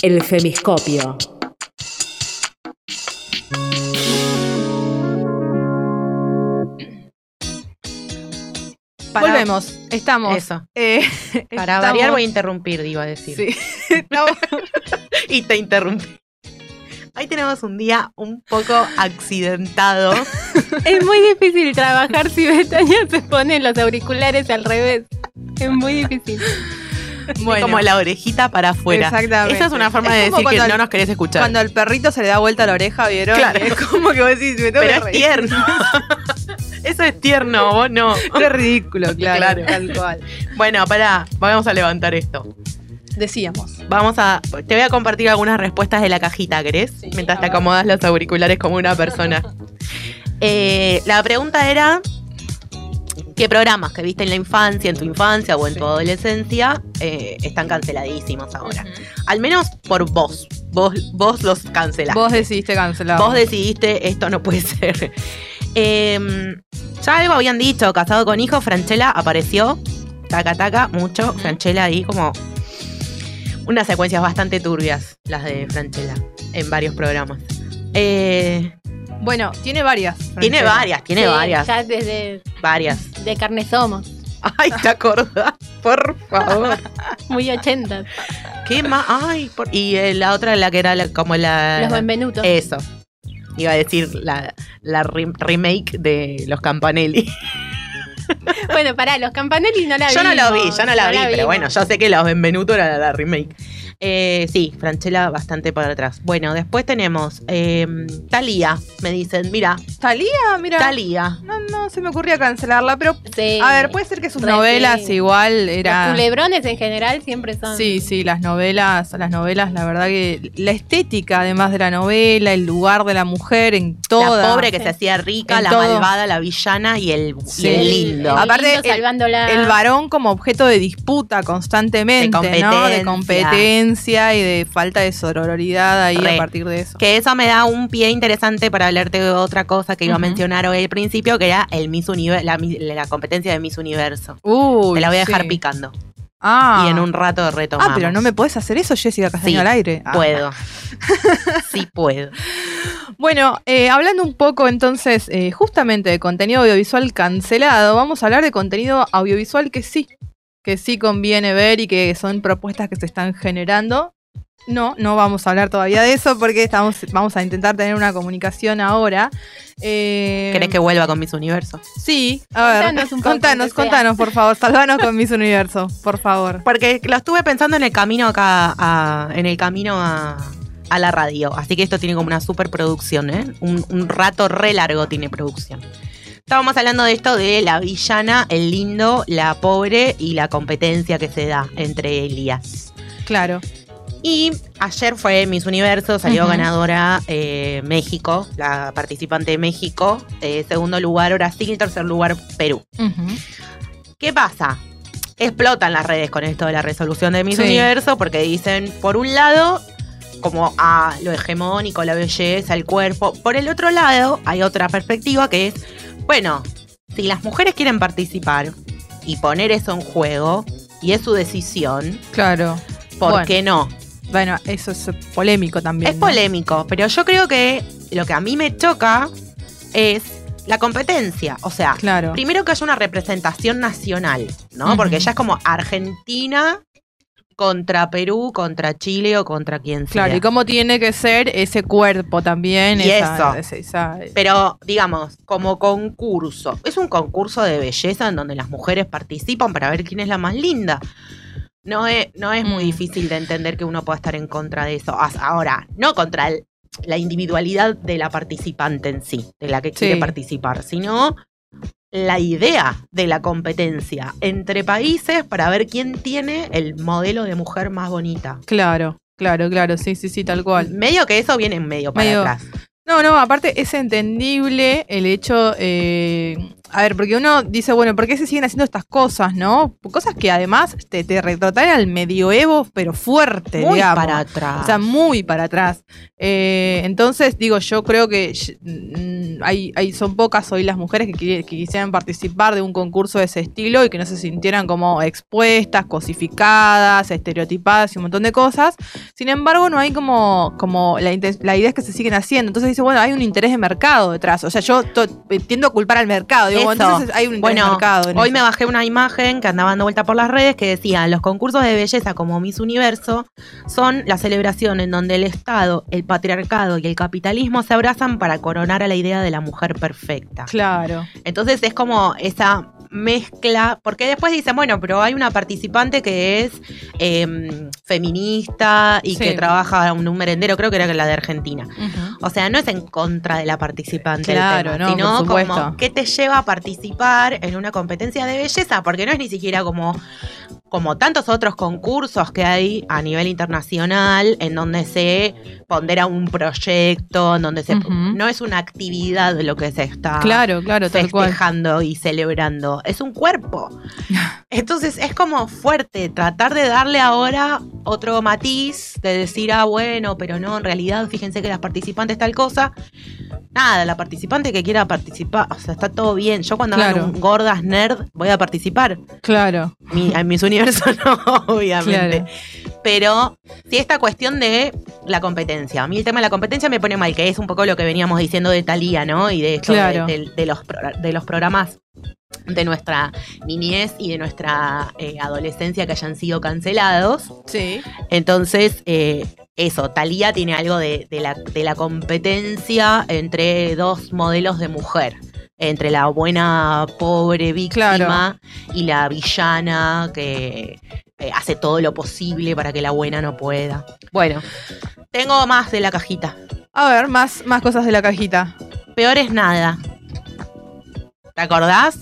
El femiscopio. Para- Volvemos, estamos. Eso. eh, Para estamos- variar voy a interrumpir, iba a decir. Sí. Y te interrumpí. Hoy tenemos un día un poco accidentado. Es muy difícil trabajar si Betania se pone los auriculares al revés. Es muy difícil. bueno, como la orejita para afuera. Exactamente. Esa es una forma Es de decir que no nos querés escuchar. cuando al perrito se le da vuelta la oreja, ¿vieron? Claro. Es como que vos decís, me tengo Pero que es reír. tierno. Eso es tierno, vos no. Qué ridículo, claro, Claro. tal cual. Bueno, pará, vamos a levantar esto. Decíamos. Vamos a. Te voy a compartir algunas respuestas de la cajita, ¿querés? Sí, Mientras te acomodas los auriculares como una persona. Eh, la pregunta era. ¿Qué programas que viste en la infancia, en tu infancia o en tu adolescencia eh, están canceladísimos ahora? Al menos por vos. Vos, vos los cancelaste. Vos decidiste cancelar. Vos decidiste, esto no puede ser. Eh, ya algo habían dicho, casado con hijo, Franchella apareció. Taca, taca, mucho. Franchella ahí como. Unas secuencias bastante turbias, las de Franchella, en varios programas. Eh, Bueno, tiene varias. tiene varias, tiene Sí, varias, Ya desde varias. de carne somos. Ay, ¿te acordás? Por favor. Muy ochentas. ¿Qué más? Ay, por- y eh, la otra, la que era la- como la. Los Benvenutos. Eso. Iba a decir la, la re- remake de los Campanelli. Bueno, pará, los Campanelli no la Yo no lo vi, yo no la vi, pero bueno, yo sé que los Benvenuto era la remake. Eh, sí, Franchella bastante para atrás. Bueno, después tenemos eh, Talía, me dicen, mira, Talía, mira. Talía. No, no se me ocurría cancelarla, pero Sí. a ver, puede ser que sus Re- novelas sí. igual Los era. culebrones en general siempre son. Sí, sí, las novelas, las novelas, la verdad que la estética, además de la novela, el lugar de la mujer en toda. La pobre que Sí. se hacía rica, En la todo. malvada, la villana y el, y el lindo. El Aparte, lindo el- el varón como objeto de disputa constantemente, De ¿no? De competencia. Y de falta de sororidad ahí Re. a partir de eso. Que eso me da un pie interesante para hablarte de otra cosa que iba a mencionar hoy al principio, que era el Miss Univer- la, competencia de Miss Universo. Uy, Te la voy a dejar sí. picando. Ah. Y en un rato retomamos. Ah, pero no me puedes hacer eso, Jessica Castaño Sí, al aire. Ah. Puedo. sí puedo. Bueno, eh, hablando un poco entonces eh, justamente de contenido audiovisual cancelado, vamos a hablar de contenido audiovisual que sí, que sí conviene ver y que son propuestas que se están generando. No, no vamos a hablar todavía de eso porque estamos, vamos a intentar tener una comunicación ahora. Eh, ¿Querés que vuelva con Miss Universo? Sí, a ver, Contanos un poco, contanos, contanos, por favor, salvanos con Miss Universo, por favor. Porque lo estuve pensando en el camino acá, a- en el camino a, a la radio. Así que esto tiene como una superproducción, ¿eh? Un, un rato re largo tiene producción. Estábamos hablando de esto de la villana, el lindo, la pobre y la competencia que se da entre Elías. Claro. Y ayer fue Miss Universo, salió ganadora eh, México, la participante de México. eh, segundo lugar Brasil, tercer lugar Perú. ¿Qué pasa? Explotan las redes con esto de la resolución de Miss Sí. Universo porque dicen, por un lado, como a lo hegemónico, la belleza, el cuerpo. Por el otro lado, hay otra perspectiva que es, bueno, si las mujeres quieren participar y poner eso en juego, y es su decisión, Claro. ¿por Bueno. qué no? Bueno, eso es polémico también. Es ¿no? polémico, pero yo creo que lo que a mí me choca es la competencia. O sea, Claro. primero que haya una representación nacional, ¿no? Porque ya es como Argentina contra Perú, contra Chile o contra quien sea. Claro, y cómo tiene que ser ese cuerpo también. Y esa- eso. esa- esa- Pero, digamos, como concurso. Es un concurso de belleza en donde las mujeres participan para ver quién es la más linda. No es, no es muy Mm. difícil de entender que uno pueda estar en contra de eso. Ahora, no contra el- la individualidad de la participante en sí, de la que quiere participar, sino la idea de la competencia entre países para ver quién tiene el modelo de mujer más bonita. Claro, claro, claro, sí, sí, sí, tal cual. Medio que eso viene en medio para Medio- atrás. No, no, aparte es entendible el hecho, eh, a ver, porque uno dice, bueno, ¿por qué se siguen haciendo estas cosas, no? Cosas que además te, te retrotraen al medioevo, pero fuerte, Muy digamos. para atrás. O sea, muy para atrás. Eh, entonces, digo, yo creo que mm, hay, hay, son pocas hoy las mujeres que, que quisieran participar de un concurso de ese estilo y que no se sintieran como expuestas, cosificadas, estereotipadas y un montón de cosas. Sin embargo, no hay como, como la, la idea es que se siguen haciendo. Entonces dice, bueno, hay un interés de mercado detrás. O sea, yo to- tiendo a culpar al mercado. Digo, entonces hay un interés de mercado. en hoy eso. me bajé una imagen que andaba dando vuelta por las redes que decía, los concursos de belleza como Miss Universo son la celebración en donde el Estado, el patriarcado y el capitalismo se abrazan para coronar a la idea de la mujer perfecta. Claro. Entonces es como esa mezcla, porque después dicen, bueno, pero hay una participante que es em, feminista y Sí. que trabaja en un merendero, creo que era la de Argentina. O sea, no es en contra de la participante, Claro, tema, no, sino como qué te lleva a participar en una competencia de belleza, porque no es ni siquiera como, como tantos otros concursos que hay a nivel internacional en donde se pondera un proyecto, en donde se no es una actividad lo que se está Claro, claro, festejando y celebrando, es un cuerpo. Entonces es como fuerte tratar de darle ahora otro matiz, de decir, ah, bueno, pero no, en realidad fíjense que las participantes tal cosa. Nada, la participante que quiera participar, o sea, está todo bien. Yo cuando Claro. un gordas nerd voy a participar. Claro. Mi, en mis universos no, obviamente. Claro. Pero sí esta cuestión de la competencia. A mí el tema de la competencia me pone mal, que es un poco lo que veníamos diciendo de Talía, ¿no? Y de esto de- Claro. de, de los, de los programas de nuestra niñez y de nuestra eh, adolescencia que hayan sido cancelados. Sí. Entonces, eh, eso, Talía tiene algo de, de la, de la competencia entre dos modelos de mujer. Entre la buena pobre víctima Claro. y la villana que eh, hace todo lo posible para que la buena no pueda. Bueno, tengo más de la cajita. A ver, más, más cosas de la cajita. Peor es nada. ¿Te acordás?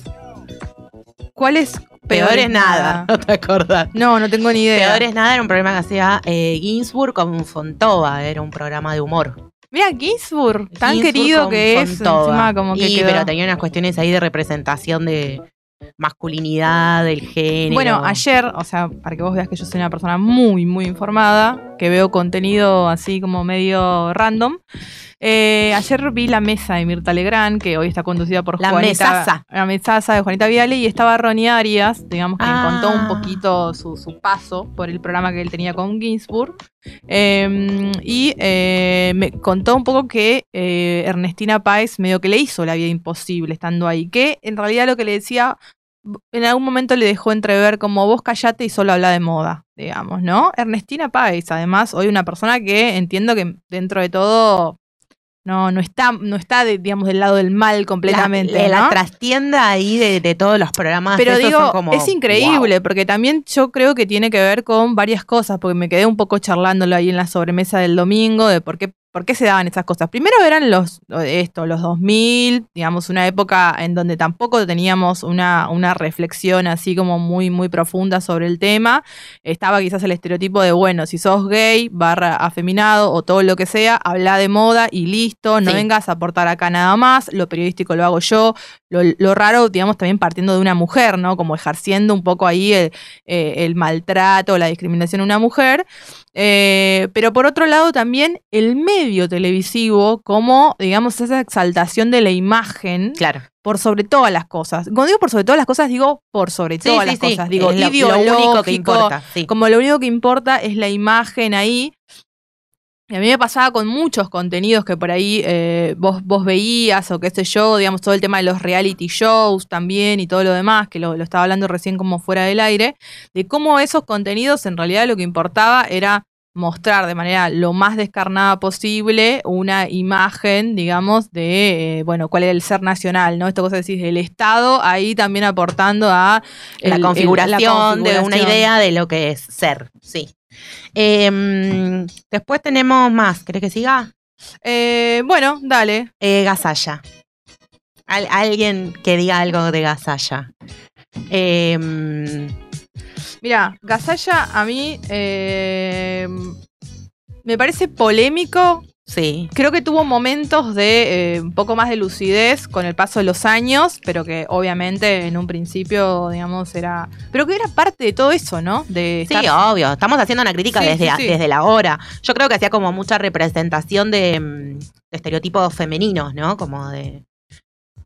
¿Cuál es Peor, es nada. No te acordás. No, no tengo ni idea. Peor es nada era un programa que hacía eh, Ginsburg con Fontova, era un programa de humor. Mira, Ginsburg, tan Ginsburg querido que es, Fontova. encima como que Y, quedó. pero tenía unas cuestiones ahí de representación de masculinidad, del género. Bueno, ayer, o sea, para que vos veas que yo soy una persona muy, muy informada, que veo contenido así como medio random. eh, ayer vi la mesa de Mirta Legrand, que hoy está conducida por La Juanita. mesaza. La mesaza de Juanita Viale, y estaba Ronnie Arias, digamos, que Ah. contó un poquito su, su paso por el programa que él tenía con Ginsburg. Eh, y eh, me contó un poco que eh, Ernestina Páez medio que le hizo la vida imposible estando ahí. Que en realidad lo que le decía, en algún momento le dejó entrever como vos callate y solo habla de moda, digamos, ¿no? Ernestina Páez, además, hoy una persona que entiendo que dentro de todo no, no está, no está de- digamos, del lado del mal completamente. La, la ¿no? trastienda ahí de, de todos los programas. Pero digo, son como, es increíble, porque también yo creo que tiene que ver con varias cosas, porque me quedé un poco charlándolo ahí en la sobremesa del domingo, de por qué, por qué se daban esas cosas. Primero eran los, esto, los 2000, digamos, una época en donde tampoco teníamos una, una reflexión así como muy, muy profunda sobre el tema. Estaba quizás el estereotipo de, bueno, si sos gay, barra afeminado o todo lo que sea, habla de moda y listo, no Sí. vengas a aportar acá nada más, lo periodístico lo hago yo, lo, lo raro, digamos, también partiendo de una mujer, ¿no? Como ejerciendo un poco ahí el, eh, el maltrato, la discriminación a una mujer. Eh, pero por otro lado también el medio televisivo como, digamos, esa exaltación de la imagen Claro. por sobre todas las cosas. Cuando digo por sobre todas las cosas, digo por sobre todas sí, las sí. cosas. Digo, lo- lo, único que importa. Como lo único que importa es la imagen ahí. Y a mí me pasaba con muchos contenidos que por ahí eh, vos, vos veías o qué sé yo, digamos, todo el tema de los reality shows también y todo lo demás, que lo, lo estaba hablando recién como fuera del aire, de cómo esos contenidos en realidad lo que importaba era mostrar de manera lo más descarnada posible una imagen, digamos, de, eh, bueno, cuál era el ser nacional, ¿no? Esto cosa decís, el Estado ahí también aportando a el- la, el- configuración la de una configuración. idea de lo que es ser, sí. Em, después tenemos más, ¿querés que siga? Eh, bueno, dale. Eh, Gasalla. Al- alguien que diga algo de Gasalla. Em, Mira, Gasalla a mí eh, me parece polémico Sí. Creo que tuvo momentos de eh, un poco más de lucidez con el paso de los años, pero que obviamente en un principio, digamos, era. Pero que era parte de todo eso, ¿no? De Sí, estar- obvio. Estamos haciendo una crítica Sí, desde, sí, desde la hora. Yo creo que hacía como mucha representación de, mm, de estereotipos femeninos, ¿no? Como de,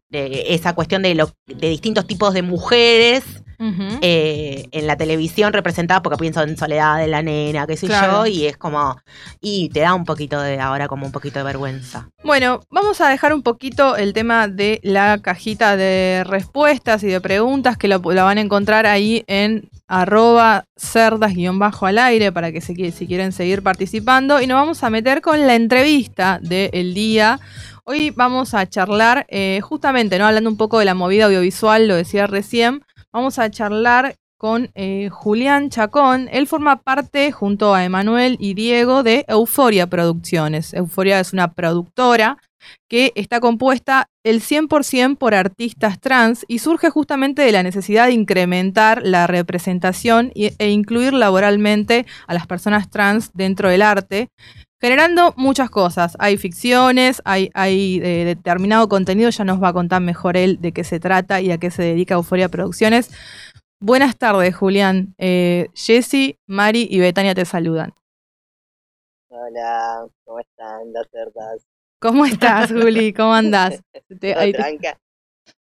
de esa cuestión de, lo, de distintos tipos de mujeres Eh, en la televisión representadas, porque pienso en Soledad de la Nena, qué sé Claro. yo, y es como. Y te da un poquito de ahora como un poquito de vergüenza. Bueno, vamos a dejar un poquito el tema de la cajita de respuestas y de preguntas que la, la van a encontrar ahí en arroba cerdas-al aire para que se, si quieren seguir participando. Y nos vamos a meter con la entrevista del día. Hoy vamos a charlar eh, justamente, ¿no? Hablando un poco de la movida audiovisual, lo decía recién, vamos a charlar con eh, Julián Chacón. Él forma parte, junto a Emanuel y Diego, de Euforia Producciones. Euforia es una productora que está compuesta el 100% por artistas trans y surge justamente de la necesidad de incrementar la representación e incluir laboralmente a las personas trans dentro del arte, generando muchas cosas. Hay ficciones, hay, hay eh, determinado contenido, ya nos va a contar mejor él de qué se trata y a qué se dedica Euforia Producciones. Buenas tardes, Julián. Eh, Jessy, Mari y Betania te saludan. Hola, ¿cómo están las cerdas? ¿Cómo estás, Juli? ¿Cómo andás? Te- ¿Todo ahí te- tranca?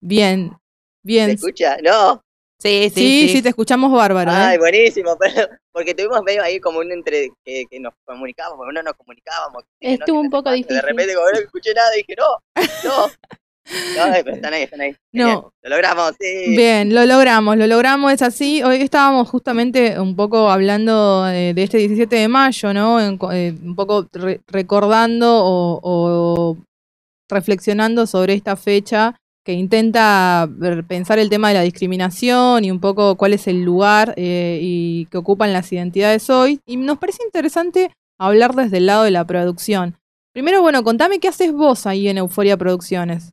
bien, ¿Se bien. escucha? No. Sí, Sí, sí, te escuchamos bárbaro. Ay, ¿eh? buenísimo, pero porque tuvimos medio ahí como un entre que, que nos comunicábamos, porque no nos comunicábamos. no, Estuvo un poco difícil. De repente, como no escuché nada, dije, no, no. No, ay, pero están ahí, están ahí. No. Lo logramos, sí. Bien, lo logramos, lo logramos, es así. Hoy estábamos justamente un poco hablando eh, de este 17 de mayo, ¿no? En eh, un poco re- recordando o, o reflexionando sobre esta fecha que intenta pensar el tema de la discriminación y un poco cuál es el lugar eh, y que ocupan las identidades hoy. Y nos parece interesante hablar desde el lado de la producción. Primero, bueno, contame qué haces vos ahí en Euforia Producciones.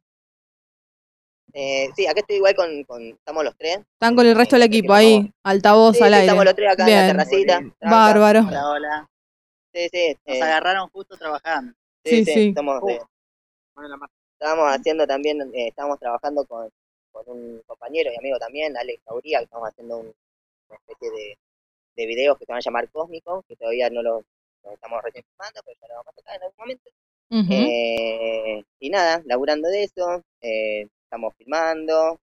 Eh, sí, acá estoy igual con, con, estamos los tres. Están con el resto del Eh, equipo ahí, altavoz Sí, al sí, aire. estamos los tres acá en la terracita. Bárbaro. Hola, hola. Sí, sí. Nos eh, agarraron justo trabajando. Sí, sí. Estamos, eh, estábamos haciendo también, eh, estábamos trabajando con, con un compañero y amigo también, Alex Sauría, que estamos haciendo un- una especie de, de videos que se van a llamar Cósmicos, que todavía no los los estamos recién filmando, pero ya lo vamos a sacar en algún momento. Eh, y nada, laburando de eso, eh, estamos filmando,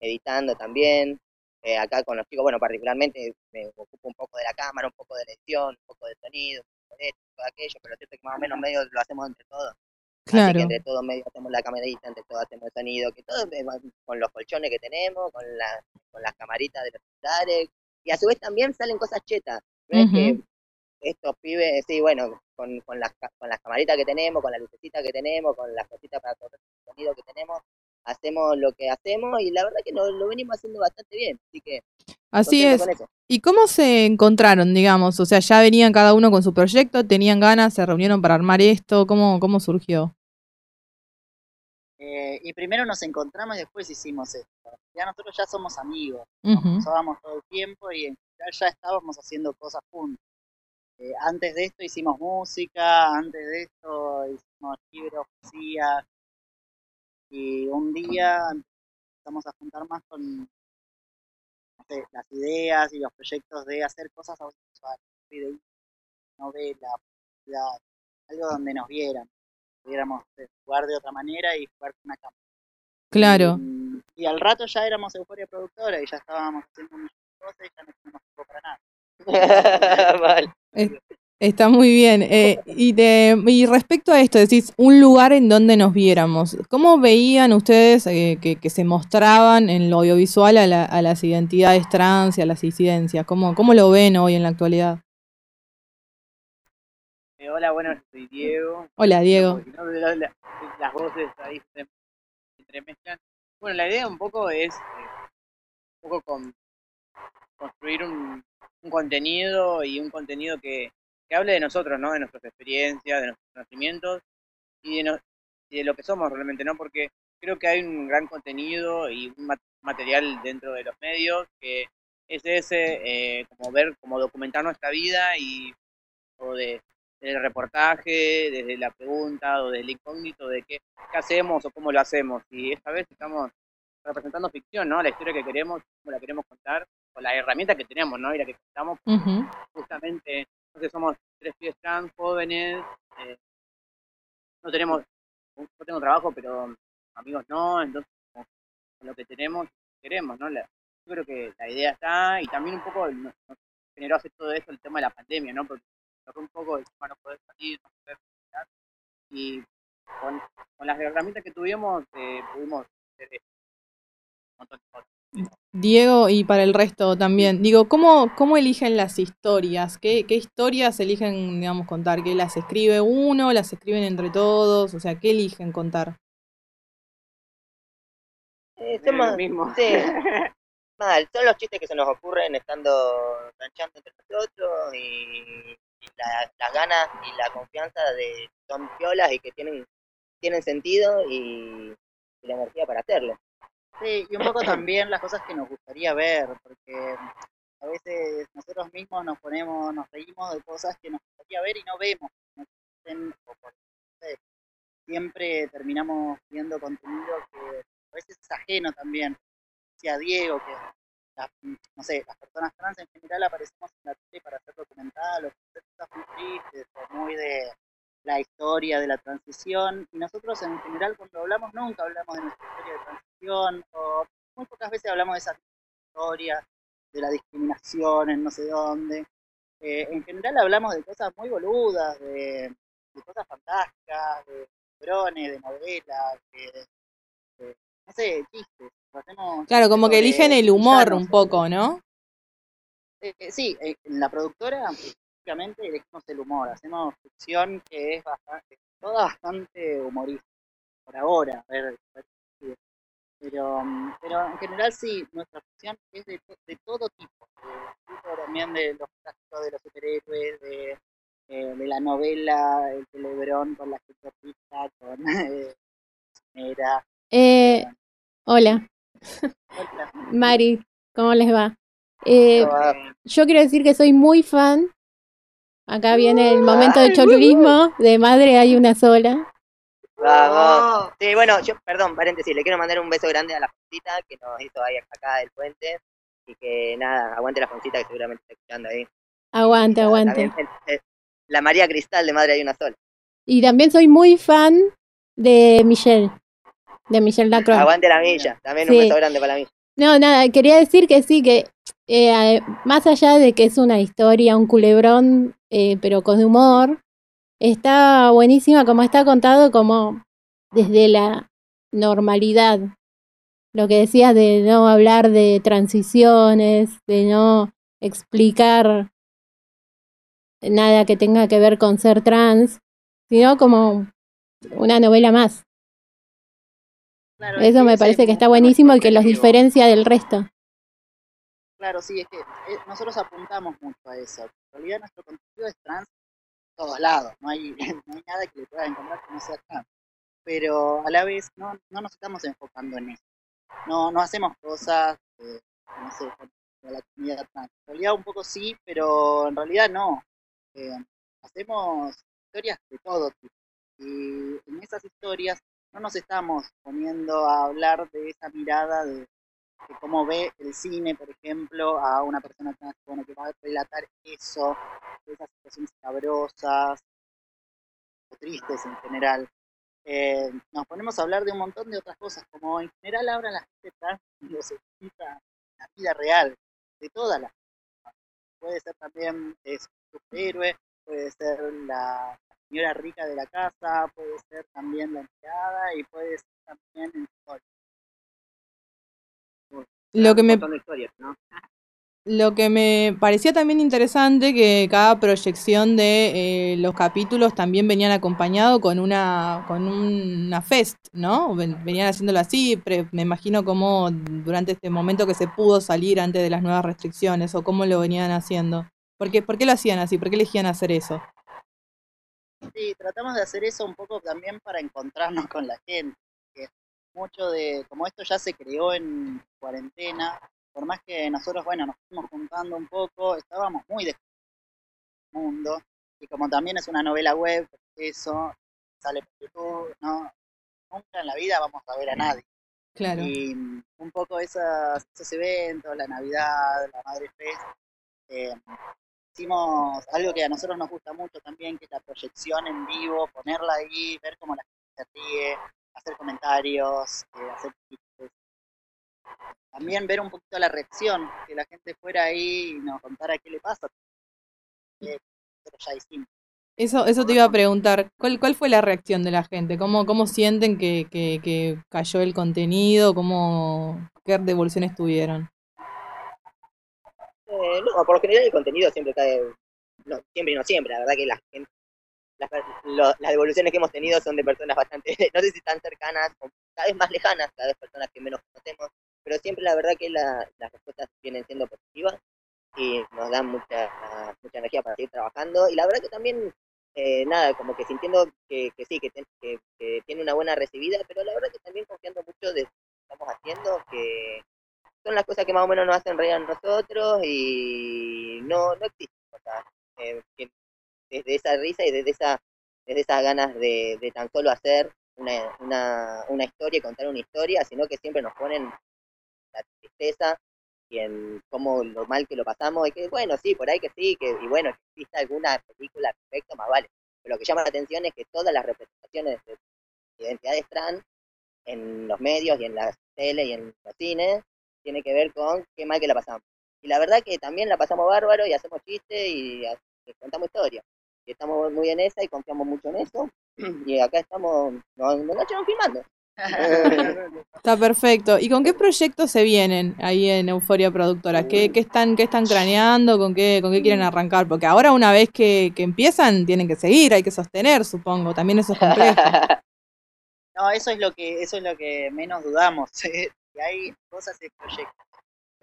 editando también. Eh, acá con los chicos, bueno, particularmente me ocupo un poco de la cámara, un poco de la edición, un poco de sonido, un poco de esto, de aquello, pero lo cierto es que más o menos medio lo hacemos entre todos. Así Claro. que entre todos medio hacemos la camarita, entre todos hacemos el sonido, que todo eh, con los colchones que tenemos, con, la, con las camaritas de los celulares, y a su vez también salen cosas chetas. No que estos pibes, sí, bueno, con, con, las, con las camaritas que tenemos, con la lucecita que tenemos, con las cositas para correr el sonido que tenemos, hacemos lo que hacemos y la verdad que lo, lo venimos haciendo bastante bien, así que Así es. ¿Y cómo se encontraron, digamos? O sea, ya venían cada uno con su proyecto, tenían ganas, se reunieron para armar esto, ¿cómo, cómo surgió? Eh, y primero nos encontramos y después hicimos esto. Ya nosotros ya somos amigos, nos usábamos todo el tiempo y en general ya estábamos haciendo cosas juntos. Eh, antes de esto hicimos música, antes de esto hicimos libros, poesía. Y un día empezamos a juntar más con no sé, las ideas y los proyectos de hacer cosas audiovisuales, videos, novela, publicidad, algo donde nos vieran, pudiéramos jugar de otra manera y jugar con una cámara. Claro. Y, y al rato ya éramos Euforia Productora y ya estábamos haciendo muchas cosas y ya no teníamos tiempo para nada. Mal. Es- Está muy bien. Eh, y, de, y respecto a esto, decís, un lugar en donde nos viéramos. ¿Cómo veían ustedes eh, que, que se mostraban en lo audiovisual a, la- a las identidades trans y a las disidencias? ¿Cómo, ¿Cómo lo ven hoy en la actualidad? Eh, hola, bueno, soy Diego. Hola, Diego. Porque no, la- la- las voces ahí se entremezclan. Bueno, la idea un poco es eh, un poco con, construir un, un contenido y un contenido que, que hable de nosotros, ¿no? De nuestras experiencias, de nuestros conocimientos y de, no- y de lo que somos realmente, ¿no? Porque creo que hay un gran contenido y un ma- material dentro de los medios que es ese, eh, como ver, como documentar nuestra vida y o de, el reportaje, desde la pregunta o desde el incógnito de qué, qué hacemos o cómo lo hacemos. Y esta vez estamos representando ficción, ¿no? La historia que queremos, cómo la queremos contar, con la herramienta que tenemos, ¿no? Y la que contamos justamente, entonces somos tres pies trans, jóvenes, eh, no tenemos, no tengo trabajo, pero amigos no, entonces con lo que tenemos, queremos, ¿no? Yo creo que la idea está y también un poco nos, generó hacer todo esto el tema de la pandemia, ¿no? Porque nos un poco el tema no poder salir, no poder y con, las herramientas que tuvimos eh, pudimos hacer esto. un montón de cosas. Diego, y para el resto también, digo, ¿cómo, cómo eligen las historias? ¿Qué, ¿Qué historias eligen, digamos, contar? ¿Que las escribe uno? ¿Las escriben entre todos? O sea, ¿qué eligen contar? Eh, mismo. sí, mal, son los chistes que se nos ocurren estando ranchando entre nosotros y, y la- las ganas y la confianza de son piolas y que tienen, tienen sentido y, y la energía para hacerlo. Sí, y un poco también las cosas que nos gustaría ver, porque a veces nosotros mismos nos ponemos, nos reímos de cosas que nos gustaría ver y no vemos. no existen, o por- no sé, siempre terminamos viendo contenido que a veces es ajeno también. Decía Diego que las, no sé, las personas trans en general aparecemos en la tele para hacer documental o hacer cosas muy tristes o muy de la historia de la transición y nosotros en general cuando hablamos nunca hablamos de nuestra historia de transición o muy pocas veces hablamos de esa historia de la discriminación en no sé dónde Eh, en general hablamos de cosas muy boludas de, de cosas fantásticas de librones, de novelas de, de, no sé chistes hacemos Claro, como que eligen el humor un poco, ¿no? eh, eh, sí, eh, en la productora específicamente elegimos el humor, hacemos ficción que es bastante, toda bastante humorista, por ahora, a ver, a ver. Pero, pero en general sí, nuestra ficción es de, de todo tipo, de, también de los clásicos de los superhéroes, de, eh, de la novela, el Telebrón con la rica, con eh, era, Eh, hola, Mari, ¿cómo les va? Eh, yo quiero decir que soy muy fan. Acá viene el momento de cholulismo. De madre hay una sola. Vamos. Sí, bueno, yo, perdón, paréntesis, le quiero mandar un beso grande a la Foncita que nos hizo ahí acá del puente. Y que nada, aguante la Foncita que seguramente está escuchando ahí. Aguante, aguante. También, la María Cristal de Madre hay una sola. Y también soy muy fan de Michelle. De Michelle Lacroix. Aguante la milla. También un beso grande para la milla. No, nada, quería decir que sí, que eh, más allá de que es una historia, un culebrón, eh, pero con humor, está buenísima como está contado como desde la normalidad. Lo que decías de no hablar de transiciones, de no explicar nada que tenga que ver con ser trans, sino como una novela más. Claro, Eso me parece que está buenísimo y que los diferencia del resto. Claro, sí, es que eh, nosotros apuntamos mucho a eso. En realidad nuestro contenido es trans todos lados, no hay, no hay nada que le pueda encontrar que no sea trans. Pero a la vez no, no nos estamos enfocando en eso. No, no hacemos cosas, eh, no sé, la comunidad trans. En realidad un poco sí, pero en realidad no. Eh, hacemos historias de todo tipo. Y en esas historias no nos estamos poniendo a hablar de esa mirada de de cómo ve el cine, por ejemplo, a una persona trans, que va a relatar eso, esas situaciones cabrosas o tristes en general. Eh, nos ponemos a hablar de un montón de otras cosas, como en general ahora la gente trans lo se la vida real, de todas las. Puede ser también es superhéroe, puede ser la señora rica de la casa, puede ser también la empleada y puede ser también el sol. Lo que me, lo que me parecía también interesante que cada proyección de eh, los capítulos también venían acompañado con una con una fest, ¿no? Ven- Venían haciéndolo así, pre- me imagino cómo durante este momento que se pudo salir antes de las nuevas restricciones o cómo lo venían haciendo. ¿Por qué, por qué lo hacían así? ¿Por qué elegían hacer eso? Sí, tratamos de hacer eso un poco también para encontrarnos con la gente. Mucho de, como esto ya se creó en cuarentena, por más que nosotros, bueno, nos fuimos juntando un poco, estábamos muy del mundo Y como también es una novela web, eso sale por YouTube, no, nunca en la vida vamos a ver a nadie. Claro. Y mm, un poco esas, esos eventos, la Navidad, la Madre Fest, eh, hicimos algo que a nosotros nos gusta mucho también, que es la proyección en vivo, ponerla ahí, ver cómo la gente se ríe, hacer comentarios, eh, hacer chistes. También ver un poquito la reacción, que la gente fuera ahí y nos contara qué le pasa. Eh, pero ya hicimos. Eso, eso te iba a preguntar, ¿cuál, cuál fue la reacción de la gente? ¿Cómo, cómo sienten que, que, que cayó el contenido? ¿Cómo, ¿Qué devoluciones tuvieron? Eh, no, por lo general el contenido siempre cae, no, siempre y no siempre, la verdad que la gente, las, lo- devoluciones que hemos tenido son de personas bastante, no sé si tan cercanas o cada vez más lejanas, cada vez personas que menos conocemos, pero siempre la verdad que la- las respuestas vienen siendo positivas y nos dan mucha, mucha energía para seguir trabajando. Y la verdad que también, eh, nada, como que sintiendo que, que sí, que, ten- que- tiene una buena recibida, pero la verdad que también confiando mucho de lo que estamos haciendo, que son las cosas que más o menos nos hacen reír a nosotros y no, no existen cosas eh, que desde esa risa y desde esa desde esas ganas de, de tan solo hacer una, una, historia y contar una historia, sino que siempre nos ponen la tristeza y en cómo lo mal que lo pasamos y que bueno, sí, por ahí que sí, que y bueno, que exista alguna película respecto, más vale. Pero lo que llama la atención es que todas las representaciones de identidades trans en los medios y en la tele y en los cines tiene que ver con qué mal que la pasamos. Y la verdad que también la pasamos bárbaro y hacemos chistes y contamos historias. Y estamos muy en esa y confiamos mucho en eso. Y acá estamos, nos, engancharon filmando. Está perfecto. ¿Y con qué proyectos se vienen ahí en Euforia Productora? ¿Qué, qué están, qué están craneando? ¿Con qué, ¿Con qué quieren arrancar? Porque ahora una vez que, que empiezan tienen que seguir, hay que sostener, supongo. También eso es complejo. No, eso es lo que, eso es lo que menos dudamos, que hay cosas en proyecto.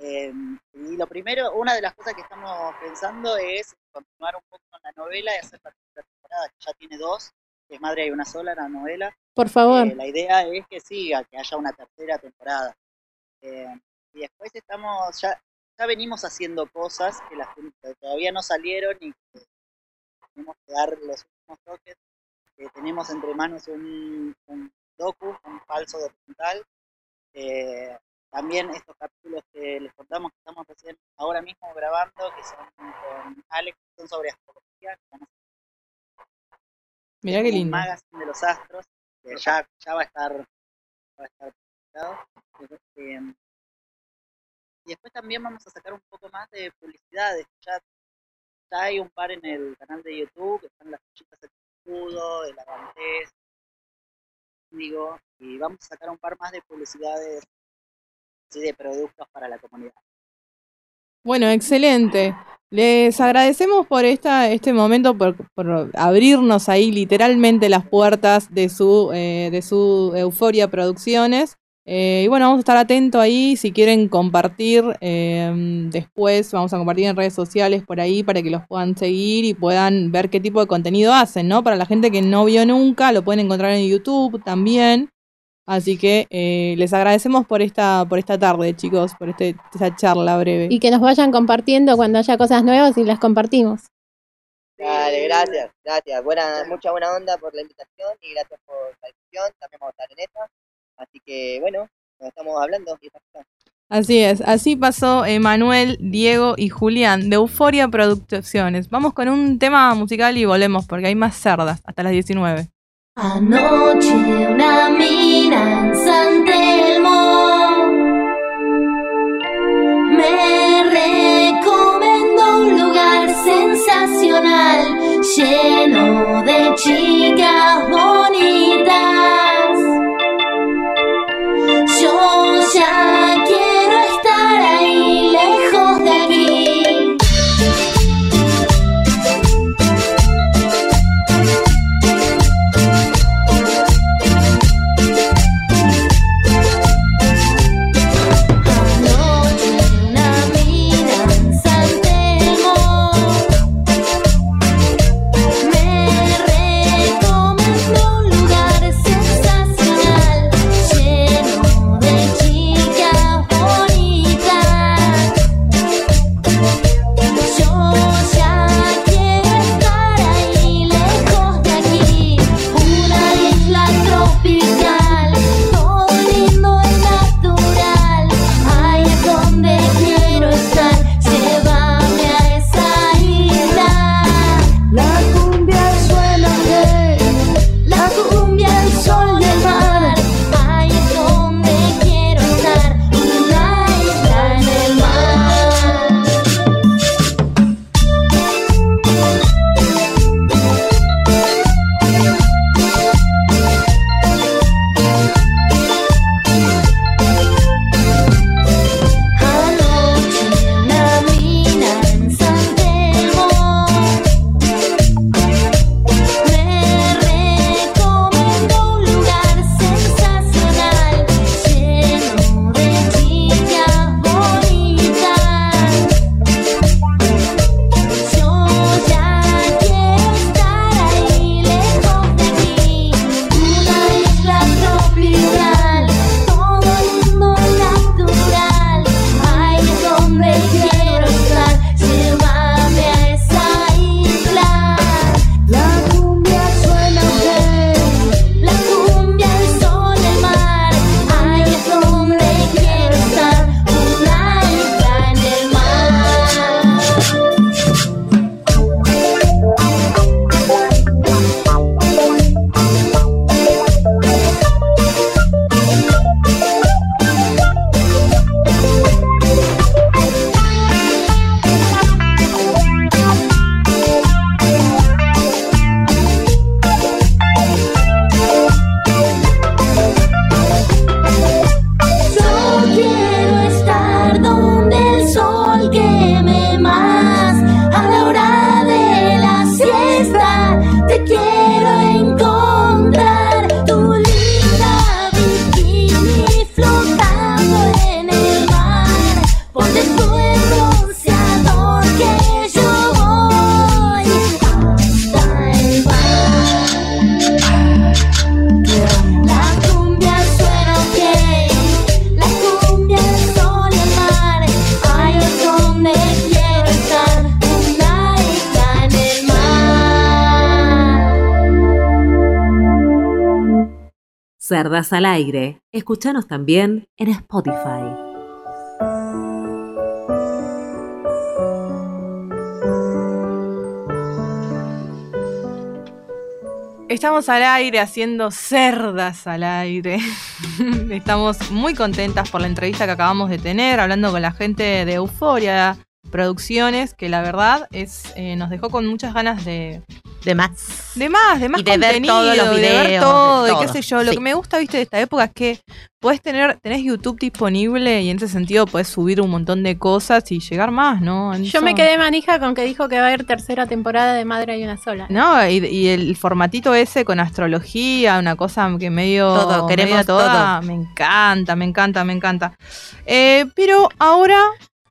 Eh, y lo primero, una de las cosas que estamos pensando es continuar un poco con la novela y hacer la tercera temporada, que ya tiene dos, que es Madre hay una sola, la novela. Por favor. Eh, la idea es que siga, que haya una tercera temporada. Eh, y después estamos, ya, ya venimos haciendo cosas que, las, que todavía no salieron y que tenemos que dar los últimos toques. Eh, tenemos entre manos un, un docu, un falso documental. Eh, también estos capítulos que les contamos que estamos recién ahora mismo grabando, que son con Alex, que son sobre astrología, Mirá qué lindo. magazine de los astros, que ya, ya va a estar, va a estar publicado. Eh, y después también vamos a sacar un poco más de publicidades. Ya, ya hay un par en el canal de YouTube, que están las fichitas del escudo, el avantés, digo, y vamos a sacar un par más de publicidades así de productos para la comunidad. Bueno, excelente. Les agradecemos por esta, este momento, por, por abrirnos ahí literalmente las puertas de su, eh, de su Euforia Producciones. Eh, y bueno, vamos a estar atentos ahí. Si quieren compartir eh, después, vamos a compartir en redes sociales por ahí para que los puedan seguir y puedan ver qué tipo de contenido hacen, ¿no? Para la gente que no vio nunca, lo pueden encontrar en YouTube también. Así que eh, les agradecemos por esta, por esta tarde, chicos, por este, esta charla breve. Y que nos vayan compartiendo cuando haya cosas nuevas y las compartimos. Dale, gracias, gracias. Buena, mucha buena onda por la invitación y gracias por la difusión. También vamos a estar en esta. Así que bueno, nos estamos hablando. y. Así es, así pasó Emanuel, Diego y Julián de Euforia Producciones. Vamos con un tema musical y volvemos porque hay más cerdas hasta las 19. Anoche una mina en San Telmo me recomendó un lugar sensacional lleno de chicas bonitas. Escúchanos también en Spotify. Estamos al aire haciendo cerdas al aire. Estamos muy contentas por la entrevista que acabamos de tener, hablando con la gente de Euforia Producciones, que la verdad es eh, nos dejó con muchas ganas de, De más. de más, de más Y de ver contenido, todos los de ver todo, de y qué sé yo. Lo sí. que me gusta, viste, de esta época es que puedes tener, tenés YouTube disponible y en ese sentido puedes subir un montón de cosas y llegar más, ¿no? En Yo eso- me quedé manija con que dijo que va a haber tercera temporada de Madre hay una sola. No, y, y el formatito ese con astrología, una cosa que medio. Todo, queremos toda, todo. Me encanta, me encanta, me encanta. Eh, pero ahora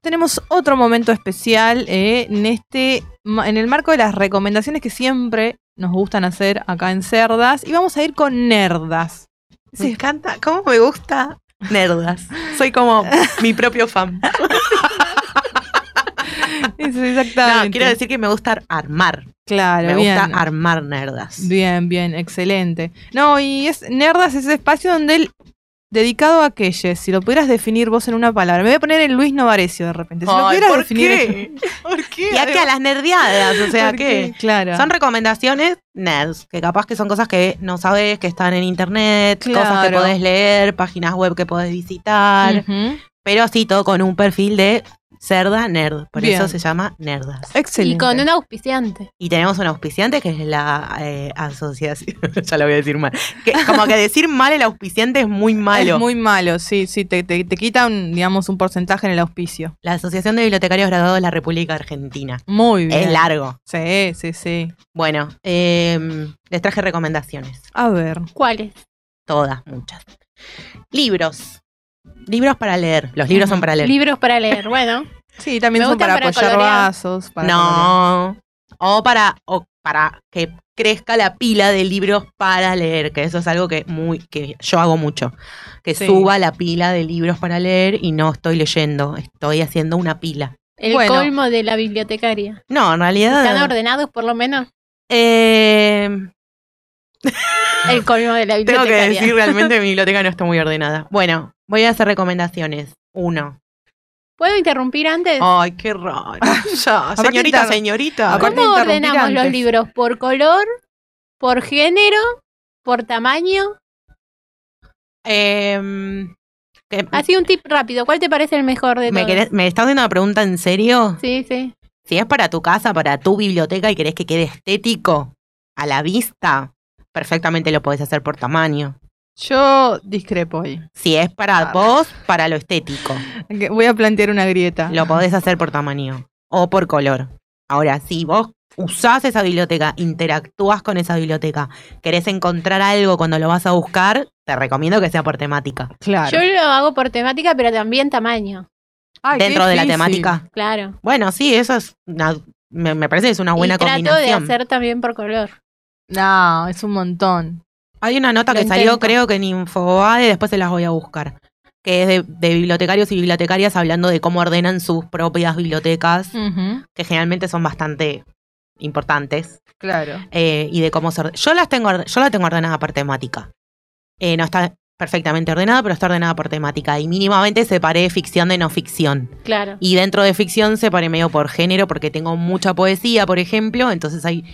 tenemos otro momento especial eh, en este. En el marco de las recomendaciones que siempre nos gustan hacer acá en Cerdas. Y vamos a ir con nerdas. Me encanta. ¿Cómo me gusta? Nerdas. Soy como mi propio fan. Eso, exactamente. No, quiero decir que me gusta armar. Claro, me bien. gusta armar nerdas. Bien, bien, excelente. No, y es Nerdas es ese espacio donde él dedicado a aquellos, si lo pudieras definir vos en una palabra. Me voy a poner en Luis Novarecio de repente. Si lo Ay, pudieras ¿por definir qué? ¿Por qué? Y aquí a las nerdeadas, o sea ¿Por que? Claro. son recomendaciones nerds, que capaz que son cosas que no sabes, que están en internet, cosas que podés leer, páginas web que podés visitar, pero sí todo con un perfil de cerda nerd, por Bien. eso se llama nerdas. Excelente. Y con un auspiciante. Y tenemos un auspiciante que es la eh, asociación, ya lo voy a decir mal, que como que decir mal el auspiciante es muy malo. Es muy malo, sí, sí, te, te, te quita un, digamos, un porcentaje en el auspicio. La Asociación de Bibliotecarios Graduados de la República Argentina. Muy bien. Es largo. Sí, sí, sí. Bueno, em, les traje recomendaciones. A ver. ¿Cuáles? Todas, muchas. Libros. Libros para leer. Los libros son para leer. Libros para leer. Bueno, Sí, también Me son para, para apoyar colorear. vasos. Para colorear. no. O para, o para que crezca la pila de libros para leer, que eso es algo que muy que yo hago mucho. Que Sí. suba la pila de libros para leer y no estoy leyendo, estoy haciendo una pila. el Bueno. colmo de la bibliotecaria. No, en realidad. ¿Están ordenados por lo menos? em, El colmo de la Tengo que bibliotecaria. decir realmente mi biblioteca no está muy ordenada. Bueno, voy a hacer recomendaciones. Uno. ¿Puedo interrumpir antes? Ay, qué raro. Ya, señorita, señorita. ¿Cómo ordenamos los libros? ¿Por color? ¿Por género? ¿Por tamaño? Em, ¿qué- Así un tip rápido. ¿Cuál te parece el mejor de ¿me, todos? querés- ¿Me estás haciendo una pregunta en serio? Sí, sí. Si es para tu casa, para tu biblioteca y querés que quede estético a la vista, perfectamente lo podés hacer por tamaño. Yo discrepo ahí. Si es para Ah. vos, para lo estético, Voy a plantear una grieta. lo podés hacer por tamaño o por color. Ahora, si vos usás esa biblioteca, interactúas con esa biblioteca, querés encontrar algo cuando lo vas a buscar, te recomiendo que sea por temática. Claro. Yo lo hago por temática, pero también tamaño. Ay, Dentro de la temática. Claro. Bueno, sí, eso es una- me, me parece que es una buena y trato de combinación. hacer también por color. No, es un montón. Hay una nota Lo que salió, intento. creo que en Infobae, después se las voy a buscar. Que es de, de bibliotecarios y bibliotecarias hablando de cómo ordenan sus propias bibliotecas, que generalmente son bastante importantes. Claro. eh, y de cómo se Yo las tengo, yo la tengo ordenada por temática. Eh, no está perfectamente ordenada, pero está ordenada por temática. Y mínimamente separé ficción de no ficción. Claro. Y dentro de ficción separé medio por género, porque tengo mucha poesía, por ejemplo. Entonces hay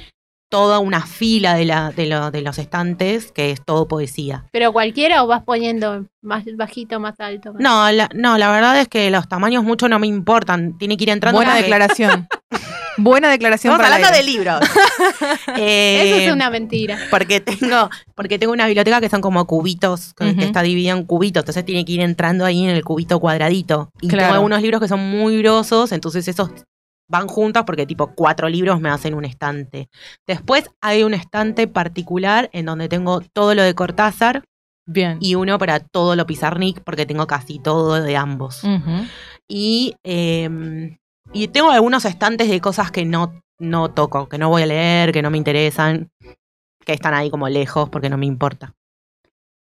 toda una fila de, la, de, lo- de los estantes que es todo poesía. Pero cualquiera o vas poniendo más bajito, más alto. más- No, la, no, la verdad es que los tamaños mucho no me importan. Tiene que ir entrando. Buena declaración. Buena declaración Estamos para hablando de libros. Eso Eh, es una mentira. Porque tengo, porque tengo una biblioteca que son como cubitos, que, Ujú. que está dividida en cubitos, entonces tiene que ir entrando ahí en el cubito cuadradito. Y Claro. tengo algunos libros que son muy grosos, entonces esos van juntos porque tipo cuatro libros me hacen un estante. Después hay un estante particular en donde tengo todo lo de Cortázar Bien. y uno para todo lo Pizarnik porque tengo casi todo de ambos. Y, eh, y tengo algunos estantes de cosas que no, no toco, que no voy a leer, que no me interesan, que están ahí como lejos porque no me importa.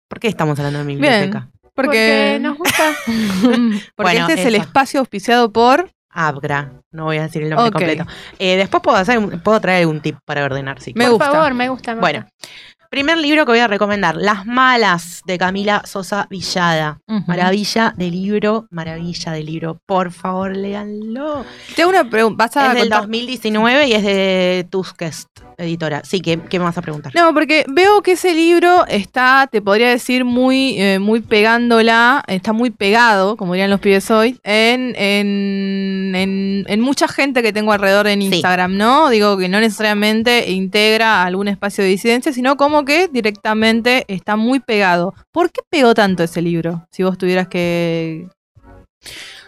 ¿Por qué estamos hablando de mi Bien. biblioteca? Porque, Porque nos gusta. porque Bueno, este es el espacio auspiciado por. Abgra, no voy a decir el nombre completo. Eh, después puedo, hacer, puedo traer algún tip para ordenar, sí. Me por gusta. favor, me gusta. me Bueno, gusta. Primer libro que voy a recomendar, Las Malas, de Camila Sosa Villada. Maravilla de libro, maravilla de libro. Por favor, léanlo. Tengo una pregunta. ¿Vas a Es del contar? 2019 y es de Tuskest, editora. Sí, ¿qué, qué me vas a preguntar? No, porque veo que ese libro está, te podría decir, muy, eh, muy pegándola, está muy pegado, como dirían los pibes hoy, en, en, en, en mucha gente que tengo alrededor en Instagram, ¿no? Digo que no necesariamente integra algún espacio de disidencia, sino como que directamente está muy pegado. ¿Por qué pegó tanto ese libro? Si vos tuvieras que...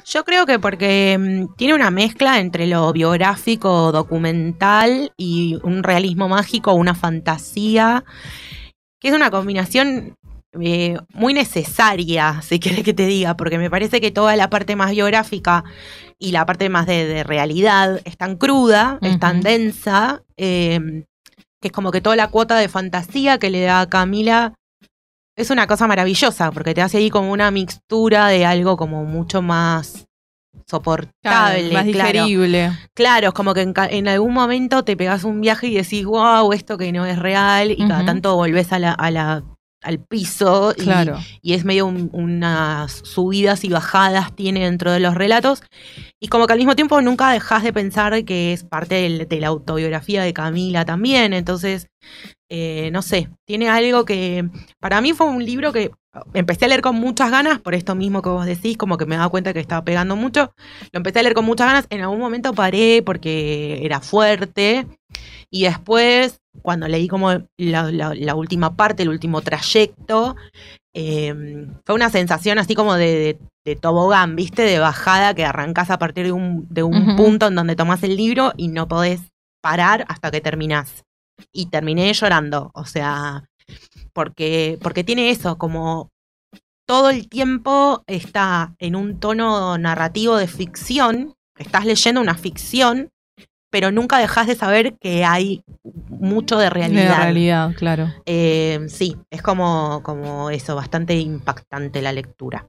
Yo creo que porque mm, tiene una mezcla entre lo biográfico, documental y un realismo mágico, una fantasía, que es una combinación eh, muy necesaria, si querés que te diga, porque me parece que toda la parte más biográfica y la parte más de, de realidad es tan cruda, es tan densa, eh, que es como que toda la cuota de fantasía que le da a Camila es una cosa maravillosa, porque te hace ahí como una mixtura de algo como mucho más soportable. más claro. digerible. Claro, es como que en, en algún momento te pegas un viaje y decís, wow, esto que no es real, y cada tanto volvés a la, a la- al piso y, es medio un- unas subidas y bajadas tiene dentro de los relatos. Y como que al mismo tiempo nunca dejas de pensar que es parte del- de la autobiografía de Camila también, entonces eh, no sé, tiene algo que para mí fue un libro que empecé a leer con muchas ganas, por esto mismo que vos decís, como que me daba cuenta que estaba pegando mucho, lo empecé a leer con muchas ganas, en algún momento paré porque era fuerte y después cuando leí como la, la- la última parte, el último trayecto, eh, fue una sensación así como de, de- de tobogán, ¿viste? De bajada que arrancás a partir de un, de un punto en donde tomás el libro y no podés parar hasta que terminás. Y terminé llorando, o sea, porque, porque tiene eso, como todo el tiempo está en un tono narrativo de ficción, estás leyendo una ficción, pero nunca dejas de saber que hay mucho de De realidad. realidad, claro. Eh, sí, es como, como eso, bastante impactante la lectura.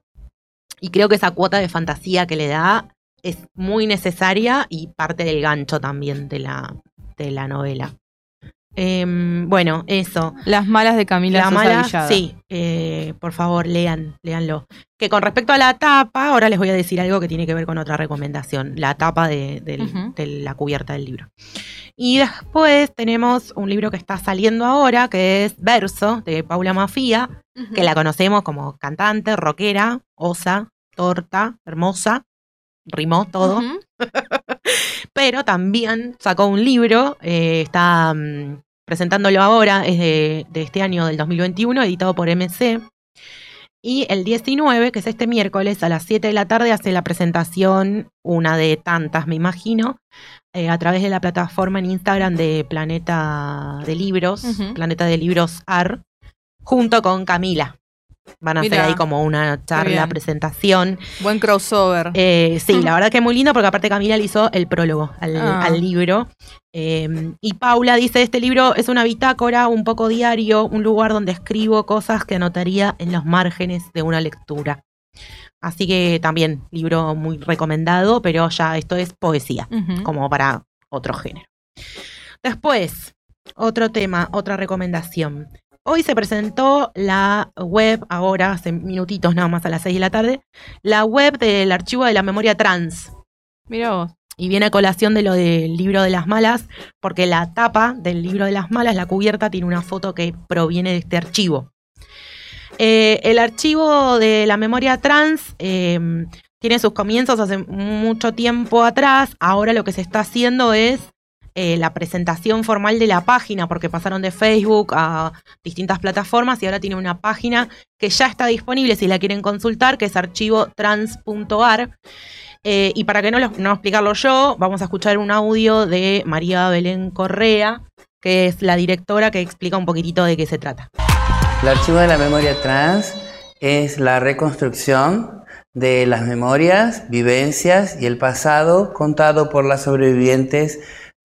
Y creo que esa cuota de fantasía que le da es muy necesaria y parte del gancho también de la, de la novela. Em, bueno, eso. Las malas de Camila La Sosa mala, Villada. sí, eh, por favor, lean, léanlo. Que con respecto a la tapa, ahora les voy a decir algo que tiene que ver con otra recomendación, la tapa de, del- Ujú. de la cubierta del libro. Y después tenemos un libro que está saliendo ahora, que es Verso, de Paula Mafía, que la conocemos como cantante, rockera, osa, torta, hermosa, rimó todo. Ujú. Pero también sacó un libro, eh, está mm, presentándolo ahora, es de, de este año del 2021, editado por MC. Y el 19, que es este miércoles a las 7 de la tarde, hace la presentación, una de tantas, me imagino, eh, a través de la plataforma en Instagram de Planeta de Libros. Planeta de Libros AR, junto con Camila. Van a hacer Mirá, ahí como una charla, presentación. Buen crossover. Eh, sí, la verdad que muy lindo porque aparte Camila le hizo el prólogo al, Ah. al libro. Eh, y Paula dice, este libro es una bitácora, un poco diario, un lugar donde escribo cosas que anotaría en los márgenes de una lectura. Así que también, libro muy recomendado, pero ya esto es poesía, como para otro género. Después, otro tema, otra recomendación. Hoy se presentó la web, ahora, hace minutitos nada más a las 6 de la tarde, la web del archivo de la memoria trans. Mira vos. Y viene a colación de lo del libro de las malas, porque la tapa del libro de las malas, la cubierta, tiene una foto que proviene de este archivo. Eh, el archivo de la memoria trans eh, tiene sus comienzos hace mucho tiempo atrás. Ahora lo que se está haciendo es eh, la presentación formal de la página, porque pasaron de Facebook a distintas plataformas y ahora tiene una página que ya está disponible si la quieren consultar, que es archivotrans.ar. Eh, y para que no, lo- no explicarlo yo, vamos a escuchar un audio de María Belén Correa, que es la directora que explica un poquitito de qué se trata. El archivo de la memoria trans es la reconstrucción de las memorias, vivencias y el pasado contado por las sobrevivientes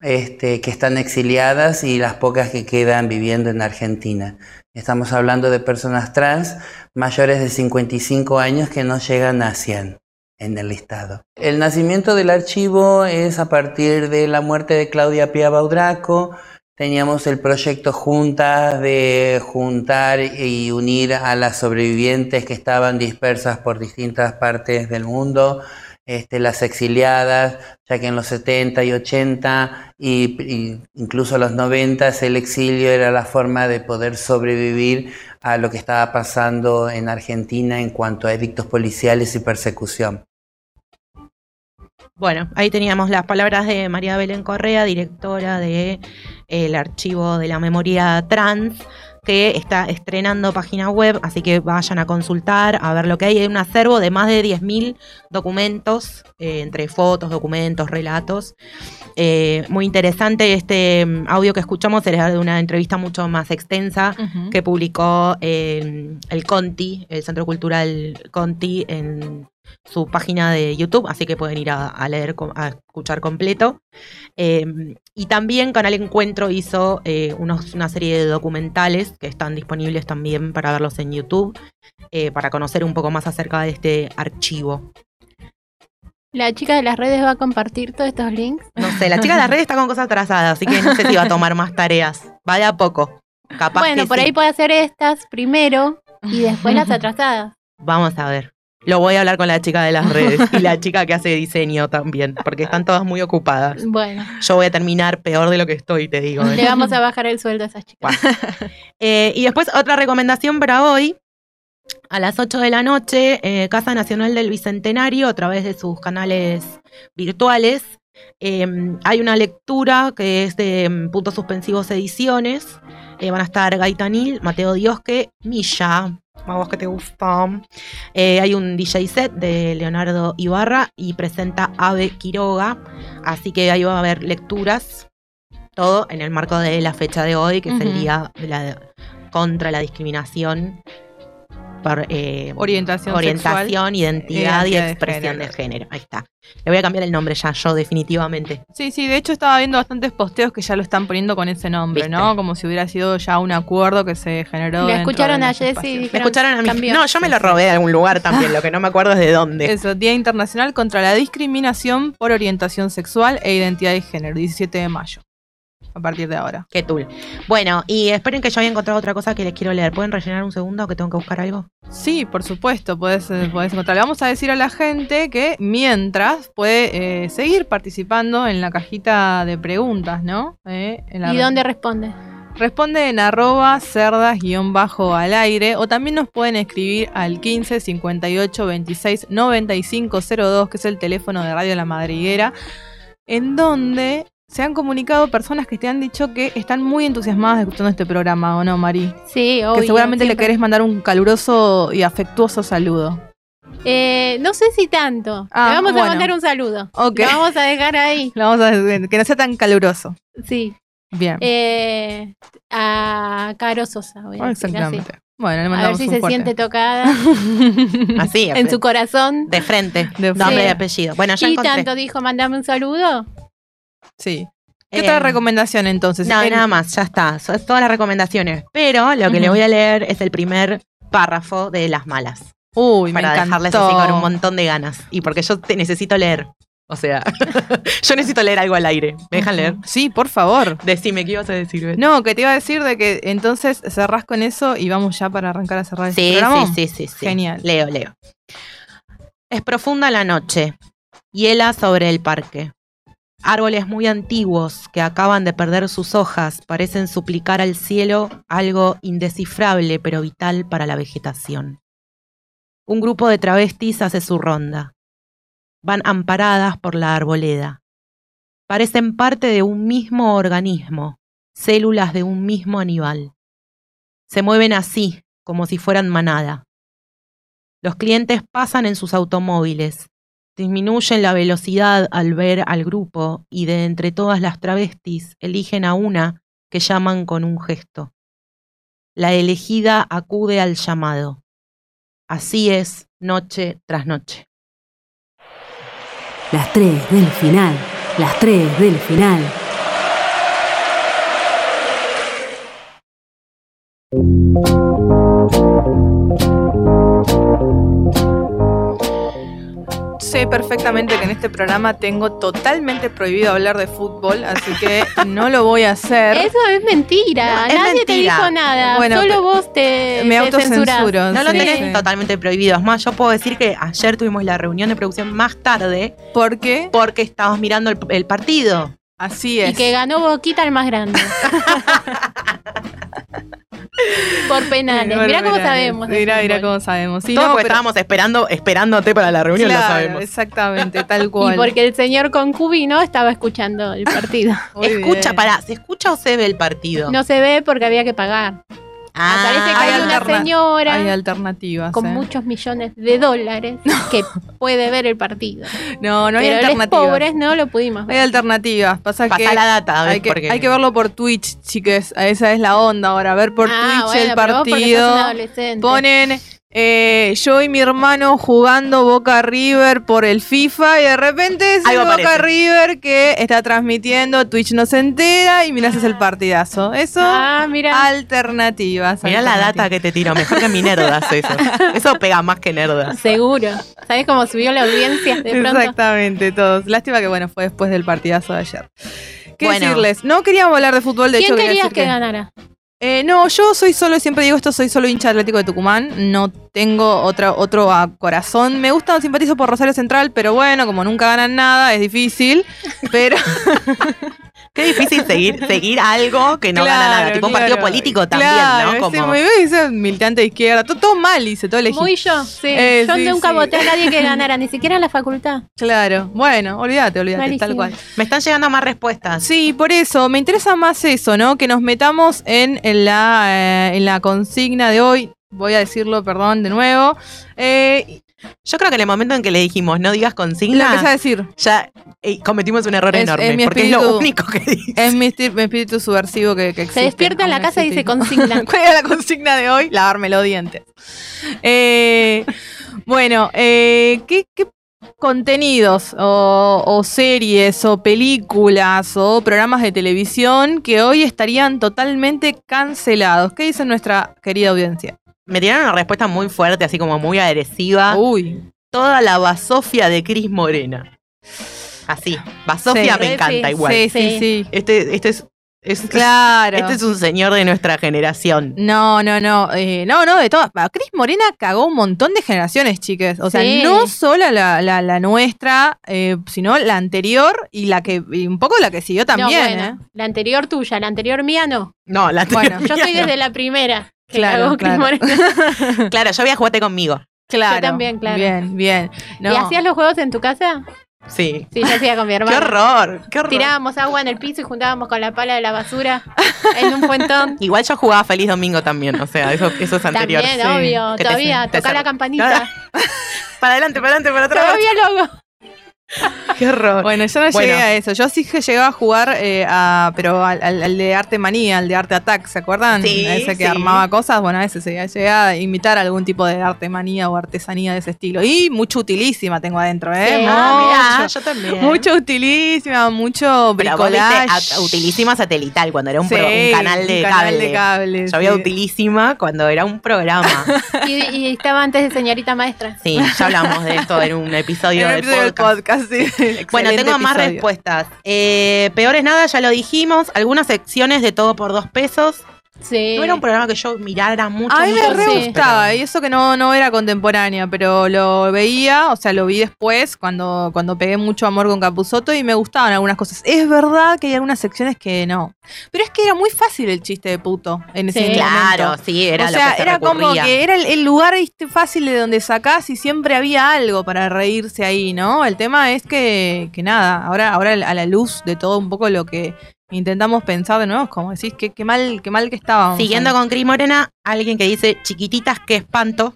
este, que están exiliadas y las pocas que quedan viviendo en Argentina. Estamos hablando de personas trans mayores de 55 años que no llegan a 100 en el listado. El nacimiento del archivo es a partir de la muerte de Claudia Pia Baudraco, teníamos el proyecto Juntas de juntar y unir a las sobrevivientes que estaban dispersas por distintas partes del mundo, este, las exiliadas, ya que en los 70 y 80 y, incluso los 90 el exilio era la forma de poder sobrevivir a lo que estaba pasando en Argentina en cuanto a edictos policiales y persecución. Bueno, ahí teníamos las palabras de María Belén Correa, directora del el Archivo de la Memoria Trans, que está estrenando página web, así que vayan a consultar, a ver lo que hay. Hay un acervo de más de 10.000 documentos, eh, entre fotos, documentos, relatos. Eh, muy interesante este mm, audio que escuchamos, era de una entrevista mucho más extensa que publicó eh, el Conti, el Centro Cultural Conti, en su página de YouTube, así que pueden ir a, a leer, a escuchar completo. Eh, y también Canal Encuentro hizo eh, unos- una serie de documentales que están disponibles también para verlos en YouTube, eh, para conocer un poco más acerca de este archivo. La chica de las redes va a compartir todos estos links. No sé, la chica de las redes está con cosas atrasadas, así que no sé si va a tomar más tareas. Va de a poco. Capaz bueno, que por sí. ahí puede hacer estas primero y después las atrasadas. Vamos a ver. Lo voy a hablar con la chica de las redes y la chica que hace diseño también, porque están todas muy ocupadas. Bueno, Yo voy a terminar peor de lo que estoy, te digo. ¿eh? le vamos a bajar el sueldo a esas chicas. Eh, y después otra recomendación para hoy. A las 8 de la noche, eh, Casa Nacional del Bicentenario, a través de sus canales virtuales, eh, hay una lectura que es de mm, Puntos Suspensivos Ediciones. Van a estar Gaitanil, Mateo Diosque, Milla, a vos que te gusta. Eh, hay un DJ set de Leonardo Ibarra y presenta Ave Quiroga. Así que ahí va a haber lecturas, todo en el marco de la fecha de hoy, que es el día de la, contra la discriminación por eh, Orientación orientación, sexual, identidad y identidad expresión de género. género. Ahí está. Le voy a cambiar el nombre ya, yo definitivamente. Sí, sí, de hecho estaba viendo bastantes posteos que ya lo están poniendo con ese nombre, ¿Viste? ¿no? Como si hubiera sido ya un acuerdo que se generó. Le escucharon de a Jessy. Me dijeron, escucharon a mí. cambió. No, yo me lo robé de algún lugar también, lo que no me acuerdo es de dónde. Eso, Día Internacional contra la Discriminación por Orientación Sexual e Identidad de Género, 17 de mayo. A partir de ahora. Qué tul. Bueno, y esperen que yo había encontrado otra cosa que les quiero leer. ¿Pueden rellenar un segundo que tengo que buscar algo? Sí, por supuesto, puedes, eh, podés encontrar. Le vamos a decir a la gente que mientras puede eh, seguir participando en la cajita de preguntas, ¿no? Eh, en la ¿Y dónde responde? Responde en arroba cerdas-al aire o también nos pueden escribir al 15 58 26 95 02, que es el teléfono de Radio La Madriguera, en donde se han comunicado personas que te han dicho que están muy entusiasmadas escuchando este programa, ¿o no, Mari? Sí, obvio. que seguramente le querés mandar un caluroso y afectuoso saludo. Eh, no sé si tanto. Ah, Le vamos bueno. a mandar un saludo. Ok. Lo vamos a dejar ahí. Le vamos a decir que no sea tan caluroso. Sí. Bien. Eh, a Caro Sosa. voy a Ah, decir así. Exactamente. Bueno, le A ver mandamos si un se fuerte. siente tocada Así, en su corazón. de frente. De Nombre frente. y apellido. Bueno, ya y encontré. tanto dijo, mandame un saludo. Sí. ¿Qué Eh, otra recomendación entonces? No, El- nada más, ya está. Son todas las recomendaciones. Pero lo que le Ujú. voy a leer es el primer párrafo de las malas. Uy, me para encantó. dejarles así con un montón de ganas. Y porque yo te necesito leer. O sea, yo necesito leer algo al aire. ¿Me dejan leer? Sí, por favor. Decime, ¿qué ibas a decir? No, que te iba a decir de que entonces cerrás con eso y vamos ya para arrancar a cerrar este Sí, programa. sí, sí, sí, sí. Genial. Leo, leo. Es profunda la noche. Hiela sobre el parque. Árboles muy antiguos que acaban de perder sus hojas parecen suplicar al cielo algo indescifrable pero vital para la vegetación. Un grupo de travestis hace su ronda. Van amparadas por la arboleda. Parecen parte de un mismo organismo, células de un mismo animal. Se mueven así, como si fueran manada. Los clientes pasan en sus automóviles, disminuyen la velocidad al ver al grupo y de entre todas las travestis eligen a una que llaman con un gesto. La elegida acude al llamado. Así es noche tras noche. Las tres del final. Las tres del final. Sé perfectamente que en este programa tengo totalmente prohibido hablar de fútbol, así que no lo voy a hacer. Eso es mentira. No, es Nadie te dijo nada. Bueno, Solo vos te. me te autocensuro. No lo tenés sí. totalmente prohibido. Es más, yo puedo decir que ayer tuvimos la reunión de producción más tarde ¿Por qué? porque estábamos mirando el, el partido. Así es. Y que ganó Boquita el más grande. Por penales. Por Mirá cómo sabemos. Mirá, mirá cómo sabemos. Sí, Todo no, porque pero- estábamos esperando, esperándote para la reunión, Claro, lo sabemos. Exactamente, tal cual. Y porque el señor concubino estaba escuchando el partido. Muy Escucha, bien. pará, ¿se escucha o se ve el partido? No se ve porque había que pagar. Ah, Parece que hay hay una señora Hay alternativas. con ¿eh? muchos millones de dólares que puede ver el partido. No, no hay Pero los alternativas. pobres no lo pudimos Hay ver. alternativas. Pasa que la data, hay que, porque- hay que verlo por Twitch, chiques. Esa es la onda ahora. Ver por Ah, Twitch bueno, el partido. Ponen eh, yo y mi hermano jugando Boca River por el FIFA y de repente es Boca. River que está transmitiendo, Twitch no se entera y mirás es el partidazo. Eso, Ah, mira. alternativas. Mirá la data que te tiro, mejor que mi nerdas eso. Eso pega más que nerdas. Seguro. ¿Sabés cómo subió la audiencia de pronto? Exactamente, todos. Lástima que bueno, fue después del partidazo de ayer. ¿Qué Bueno. decirles? No queríamos hablar de fútbol, de ¿Quién hecho quería querías decir que ganara? Eh, no, yo soy solo, siempre digo esto, soy solo hincha atlético de Tucumán. No tengo otra, otro a corazón. Me gusta, simpatizo por Rosario Central, pero bueno, como nunca ganan nada, es difícil. Pero Qué difícil seguir, seguir algo que no gana nada. Tipo un partido claro, político también, claro, ¿no? Como... muy bien, ese militante de izquierda. Todo, todo mal, hice todo elegí. Muy yo, sí. Eh, yo sí, nunca sí. voté a nadie que ganara, ni siquiera en la facultad. Claro, bueno, olvídate, olvídate, Malísimo. tal cual. Me están llegando más respuestas. Sí, por eso, me interesa más eso, ¿no? Que nos metamos en, en la, eh, en la consigna de hoy. Voy a decirlo, perdón, de nuevo. Eh, Yo creo que en el momento en que le dijimos no digas lo consigna, empecé a decir. ya eh, cometimos un error Es- enorme. es mi porque es lo único que dice. Es mi, estir- mi espíritu subversivo que, que existe. Se despierta en la casa y dice consigna. ¿Cuál era la consigna de hoy? Lavarme los dientes. Eh, bueno, eh, ¿qué, qué contenidos o, o series o películas o programas de televisión que hoy estarían totalmente cancelados? ¿Qué dice nuestra querida audiencia? Me tiraron una respuesta muy fuerte, así como muy agresiva. Uy, Toda la basofia de Cris Morena. Así, basofia Sí. me encanta Sí, igual. sí, sí, Sí. Este, este es, es- Claro. este es un señor de nuestra generación. No, no, no, eh, no, no, de todas. Cris Morena cagó un montón de generaciones, chiques. O sea, Sí. no solo la, la, la nuestra, eh, sino la anterior y la que, y un poco la que siguió también, no, bueno, ¿eh? La anterior tuya, la anterior mía no. No, la Bueno, Yo estoy desde la primera. Que Claro, claro. Claro, yo voy a jugarte conmigo. Claro. Yo también, claro. Bien, bien. No. ¿Y hacías los juegos en tu casa? Sí. Sí, yo hacía con mi Qué hermano. horror, qué horror. Tirábamos agua en el piso y juntábamos con la pala de la basura en un puentón. Igual yo jugaba Feliz Domingo también, o sea, eso, eso es anterior. También, sí. obvio. Te- Todavía, te toca cer- la campanita. Para adelante, para adelante, para atrás. Todavía lo hago. Qué horror. Bueno, yo no Bueno. llegué a eso. Yo sí que llegaba a jugar, eh, a, pero al, al- al de Arte Manía, al de Arte Attack, ¿se acuerdan? Sí, Ese que sí. armaba cosas. Bueno, a ese se llegué a imitar algún tipo de arte manía o artesanía de ese estilo. Y mucho utilísima tengo adentro, ¿eh? Sí. Mucho, Ah, mirá, yo también. mucho utilísima, mucho Pero vos a- utilísima satelital, cuando era un, pro- un canal de un cable. canal de cable, Yo había sí. utilísima cuando era un programa. Y, y estaba antes de señorita maestra. Sí, ya hablamos de esto en un episodio, En el del episodio del podcast. Bueno, tengo más respuestas. Eh, peores nada, ya lo dijimos. Algunas secciones de todo por dos pesos. Sí. No era un programa que yo mirara mucho. A mí me re sí. gustaba, y eso que no, no era contemporánea, pero lo veía, o sea, lo vi después, cuando, cuando pegué mucho amor con Capuzoto, y me gustaban algunas cosas. Es verdad que hay algunas secciones que no. Pero es que era muy fácil el chiste de puto en ese Sí. momento. Claro, sí, era o lo sea, que se era como que era el, el lugar ¿viste, fácil de donde sacás y siempre había algo para reírse ahí, ¿no? El tema es que, que nada, ahora, ahora a la luz de todo un poco lo que intentamos pensar de nuevo, es como decís, qué, qué mal, qué mal que estábamos. Siguiendo con Cris Morena, alguien que dice chiquititas, qué espanto.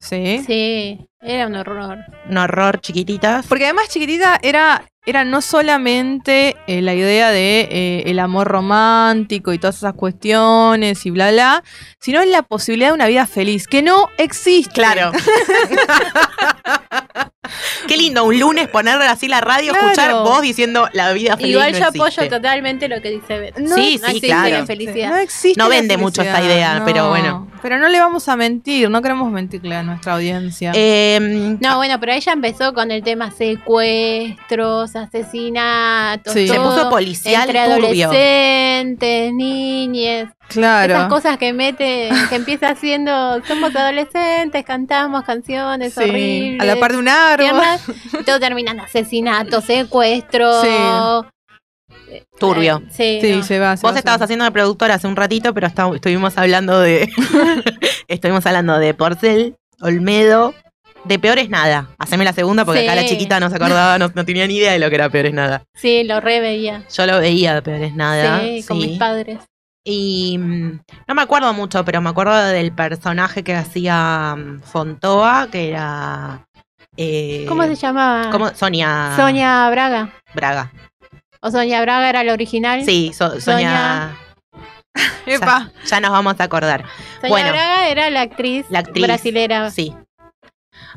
Sí. Sí, era un horror. Un horror, chiquititas. Porque además chiquitita era, era no solamente eh, la idea de eh, el amor romántico y todas esas cuestiones y bla bla, sino la posibilidad de una vida feliz, que no existe. Claro. Qué lindo, un lunes poner así la radio, Claro. escuchar vos diciendo la vida feliz Igual no yo apoyo totalmente lo que dice. Sí, no sí, existe claro. la felicidad. No existe. No la vende mucho esa felicidad, idea, no. pero bueno. Pero no le vamos a mentir, no queremos mentirle a nuestra audiencia. Eh, No, bueno, pero ella empezó con el tema secuestros, asesinatos, Sí. Se todo, puso policial entre turbio. adolescentes, niñes, claro. esas cosas que mete, que empieza haciendo, somos adolescentes, cantamos canciones Sí, horribles. a la par de un y árbol. y todo termina en asesinatos, secuestros. Sí. turbio. Sí, Sí, no. se va. se Vos va, estabas va. haciendo de productora hace un ratito, pero está- estuvimos hablando de. estuvimos hablando de Porcel, Olmedo. De peores nada. Haceme la segunda porque acá la Sí. chiquita no se acordaba, no, no tenía ni idea de lo que era peores nada. Sí, lo reveía. Yo lo veía de peores nada. Sí, con mis padres. Y mm, no me acuerdo mucho, pero me acuerdo del personaje que hacía mm, Fontova, que era. eh, ¿Cómo se llamaba? ¿cómo? Sonia. Sonia Braga. Braga. ¿O Sonia Braga era la original? Sí, So- Sonia. Epa. Ya, ya nos vamos a acordar. Sonia bueno. Braga era la actriz, La actriz. brasilera. Sí.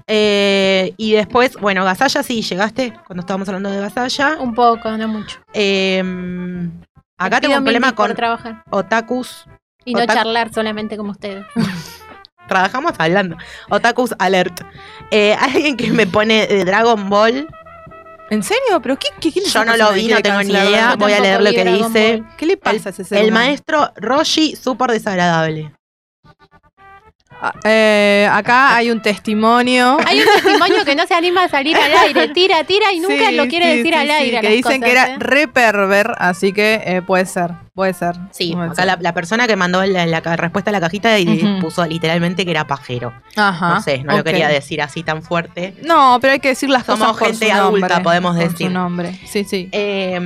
Eh, y después, bueno, Gasalla sí, llegaste cuando estábamos hablando de Gasalla. Un poco, no mucho. Eh, acá tengo un problema con trabajar. otakus. Y no Otaku- charlar solamente como ustedes. Trabajamos hablando. Otakus alert. Eh, alguien que me pone de Dragon Ball. ¿En serio? ¿Pero qué, qué, es Yo no lo vi, no tengo ni idea. Voy a leer lo que Dragon dice. Ball. ¿Qué le pasa a ese ser El humano? maestro Roshi, súper desagradable. Eh, acá hay un testimonio. Hay un testimonio que no se anima a salir al aire. Tira, tira y nunca Sí, lo quiere sí, decir sí, al sí, aire. que dicen que era ¿eh? re perver, así que eh, puede ser, puede ser. Sí, Puede acá ser. la, la persona que mandó la, respuesta a la cajita y Ujú. puso literalmente que era pajero. Ajá. No sé, no lo quería decir así tan fuerte. No, pero hay que decir las Somos cosas por gente su adulta, nombre, podemos por decir. su nombre. Sí, sí. Eh,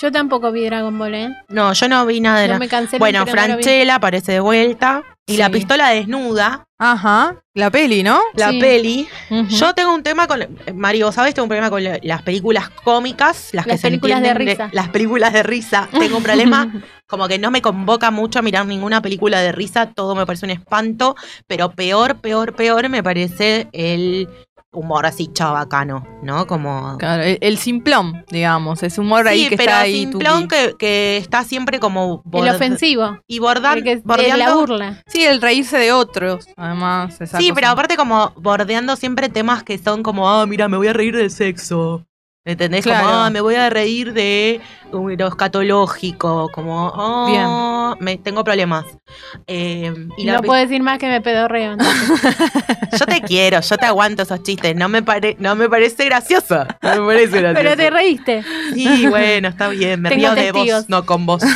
Yo tampoco vi Dragon Ball, ¿eh? no, yo no vi nada de No la- me cansé. Bueno, pero no aparece de vuelta. Y la pistola desnuda, Ajá. La peli, ¿no? la Sí. peli. Yo tengo un tema con. Mario, ¿sabes? Tengo un problema con la- las películas cómicas, las, que Las se películas de entienden risa. las películas de risa. Tengo un problema como que no me convoca mucho a mirar ninguna película de risa, todo me parece un espanto, pero peor, peor, peor me parece el humor así chabacano, ¿no? Como Claro, el, el simplón, digamos, ese humor ahí Sí, que pero está ahí. simplón que, que está siempre como El ofensivo. y bordan, que es bordeando la burla. Sí, el reírse de otros, además. esa Sí, cosa. pero aparte como bordeando siempre temas que son como, ah, mira, me voy a reír del sexo. ¿Entendés? Claro. Como, ah, me voy a reír de lo escatológico. Como, oh, me, tengo problemas. Eh, y la no pe- puedo decir más que me pedorreo. yo te quiero, yo te aguanto esos chistes. No me, pare, no me parece gracioso. No me parece gracioso. Pero te reíste. Sí, bueno, está bien. Me Tengo río de vos, no con vos.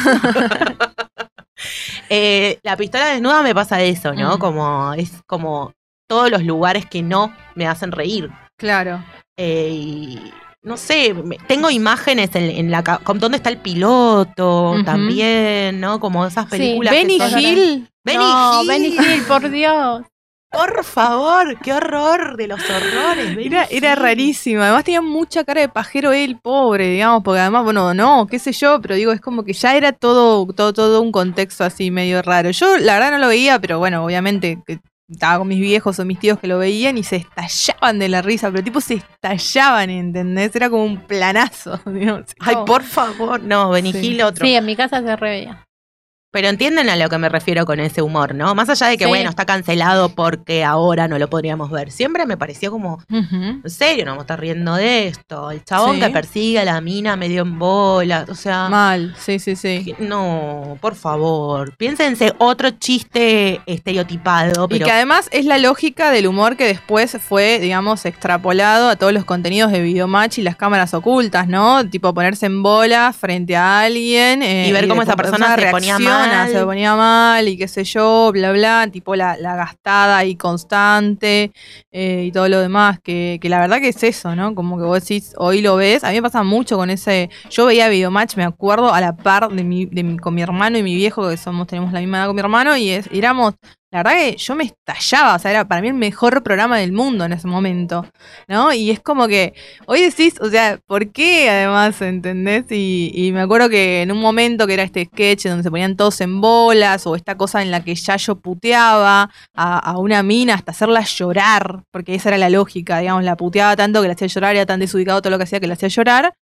Eh, la pistola desnuda me pasa eso, ¿no? Como es como todos los lugares que no me hacen reír. Claro. Eh, y no sé, tengo imágenes en, en la dónde está el piloto también, ¿no? Como esas Sí. películas. que Benny son- Hill. Benny no, Hill. Benny Hill, por Dios. Por favor, qué horror de los horrores. Era, era rarísimo. Además tenía mucha cara de pajero él, pobre, digamos, porque además, bueno, no, qué sé yo, pero digo, es como que ya era todo, todo, todo un contexto así medio raro. Yo la verdad no lo veía, pero bueno, obviamente que estaba con mis viejos o mis tíos que lo veían y se estallaban de la risa, pero tipo se estallaban, ¿entendés? Era como un planazo, digamos. Ay, Como- por favor, no, Sí. Hill otro. Sí, en mi casa se reveía. Pero entienden a lo que me refiero con ese humor, ¿no? Más allá de que, Sí. bueno, está cancelado porque ahora no lo podríamos ver. Siempre me pareció como, en serio, no vamos a estar riendo de esto. El chabón Sí. que persigue a la mina medio en bola. O sea, Mal, sí, sí, sí. no, por favor. Piénsense otro chiste estereotipado, Y pero que además es la lógica del humor que después fue, digamos, extrapolado a todos los contenidos de Videomatch y las cámaras ocultas, ¿no? Tipo ponerse en bola frente a alguien. eh, Y ver cómo esa persona se ponía reacciona, Se ponía mal y qué sé yo, bla, bla. Tipo la, la gastada ahí constante eh, y todo lo demás. Que, que la verdad que es eso, ¿no? Como que vos decís, hoy lo ves. A mí me pasa mucho con ese. Yo veía Videomatch, me acuerdo, a la par de mi, de mi- con mi hermano y mi viejo, que somos, tenemos la misma edad con mi hermano, y es, éramos la verdad que yo me estallaba, o sea, era para mí el mejor programa del mundo en ese momento, ¿no? Y es como que hoy decís, o sea, ¿por qué además, entendés? Y, me acuerdo que en un momento que era este sketch donde se ponían todos en bolas, o esta cosa en la que Yayo puteaba a, a una mina hasta hacerla llorar, porque esa era la lógica, digamos, la puteaba tanto que la hacía llorar, era tan desubicado todo lo que hacía que la hacía llorar,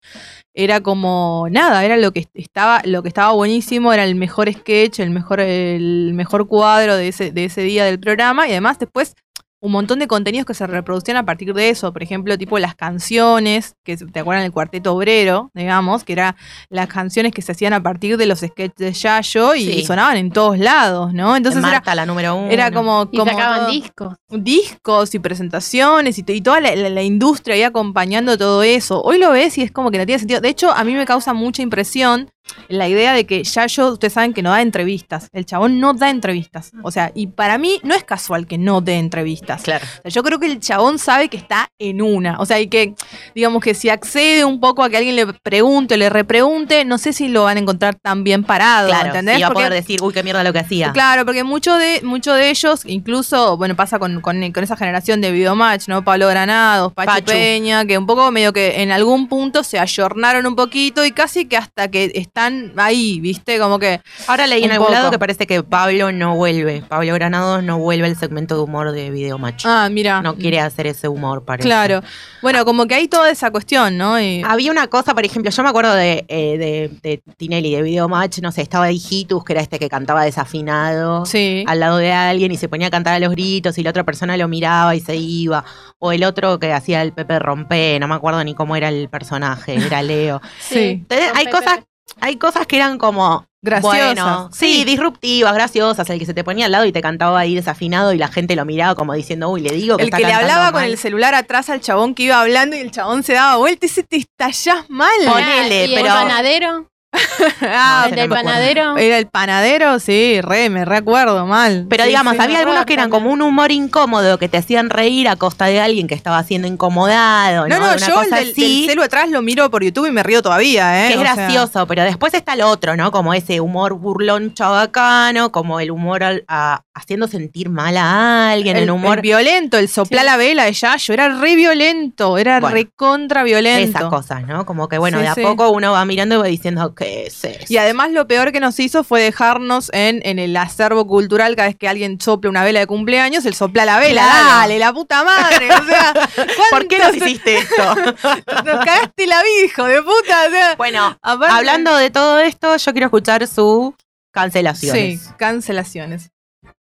era como nada, era lo que estaba, lo que estaba buenísimo, era el mejor sketch, el mejor, el mejor cuadro de ese, de ese día del programa, y además después un montón de contenidos que se reproducían a partir de eso, por ejemplo, tipo las canciones, que te acuerdan del cuarteto obrero, digamos, que eran las canciones que se hacían a partir de los sketches de Yayo y Sí. sonaban en todos lados, ¿no? Entonces era, Marta, la número uno. era como, Y como sacaban todo- discos. discos y presentaciones y, toda la, la- la industria ahí acompañando todo eso. Hoy lo ves y es como que no tiene sentido. De hecho, a mí me causa mucha impresión la idea de que Yayo, ustedes saben que no da entrevistas. El chabón no da entrevistas. O sea, y para mí no es casual que no dé entrevistas. Claro. O sea, yo creo que el chabón sabe que está en una. O sea, y que, digamos que si accede un poco a que alguien le pregunte, le repregunte, no sé si lo van a encontrar tan bien parado. Claro, ¿entendés? y va a Porque- poder decir, uy, qué mierda lo que hacía. Claro, porque muchos de, mucho de ellos, incluso, bueno, pasa con, con, con esa generación de videomatch, ¿no? Pablo Granados, Pachu, Pachu. Peña, que un poco medio que en algún punto se ayornaron un poquito y casi que hasta que están ahí, ¿viste? Como que. Ahora leí en algún poco. lado que parece que Pablo no vuelve. Pablo Granados no vuelve al segmento de humor de Video Match. Ah, mira. No quiere hacer ese humor, parece. Claro. Bueno, como que hay toda esa cuestión, ¿no? Y- Había una cosa, por ejemplo, yo me acuerdo de, eh, de, de Tinelli, de Video Match, no sé, estaba Hijitus, que era este que cantaba desafinado Sí. al lado de alguien y se ponía a cantar a los gritos y la otra persona lo miraba y se iba. O el otro que hacía el Pepe Rompe, no me acuerdo ni cómo era el personaje, era Leo. Sí. Entonces, hay cosas, hay cosas que eran como Graciosas. Bueno, sí, disruptivas, graciosas, el que se te ponía al lado y te cantaba ahí desafinado y la gente lo miraba como diciendo, uy, le digo que El está que le hablaba con mal". el celular atrás al chabón que iba hablando y el chabón se daba vuelta y se te estallás mal. Ponele, ¿Y pero- el panadero? Ah, ¿El del panadero? Era el panadero, sí, re, me recuerdo mal. Pero Sí, digamos, sí, había algunos que eran como un humor incómodo que te hacían reír a costa de alguien que estaba siendo incomodado. No, No, no, Una yo el del, así, del celu atrás lo miro por YouTube y me río todavía, ¿eh? que es O sea, gracioso, pero después está el otro, ¿no? Como ese humor burlón chabacano, como el humor al- a- haciendo sentir mal a alguien, el, el, humor. el violento, el soplar la vela de Yayo, era re violento, era Bueno, recontra violento. esas cosas, ¿no? Como que bueno, Sí, de a sí. poco uno va mirando y va diciendo, ¿qué es eso? Y además lo peor que nos hizo fue dejarnos en, en el acervo cultural cada vez que alguien sopla una vela de cumpleaños, él sopla la vela. Claro. Dale, la puta madre. O sea, ¿Por qué nos hiciste esto? nos cagaste la vida, hijo de puta. o sea, bueno, aparte- hablando de todo esto, yo quiero escuchar su cancelaciones. Sí, cancelaciones.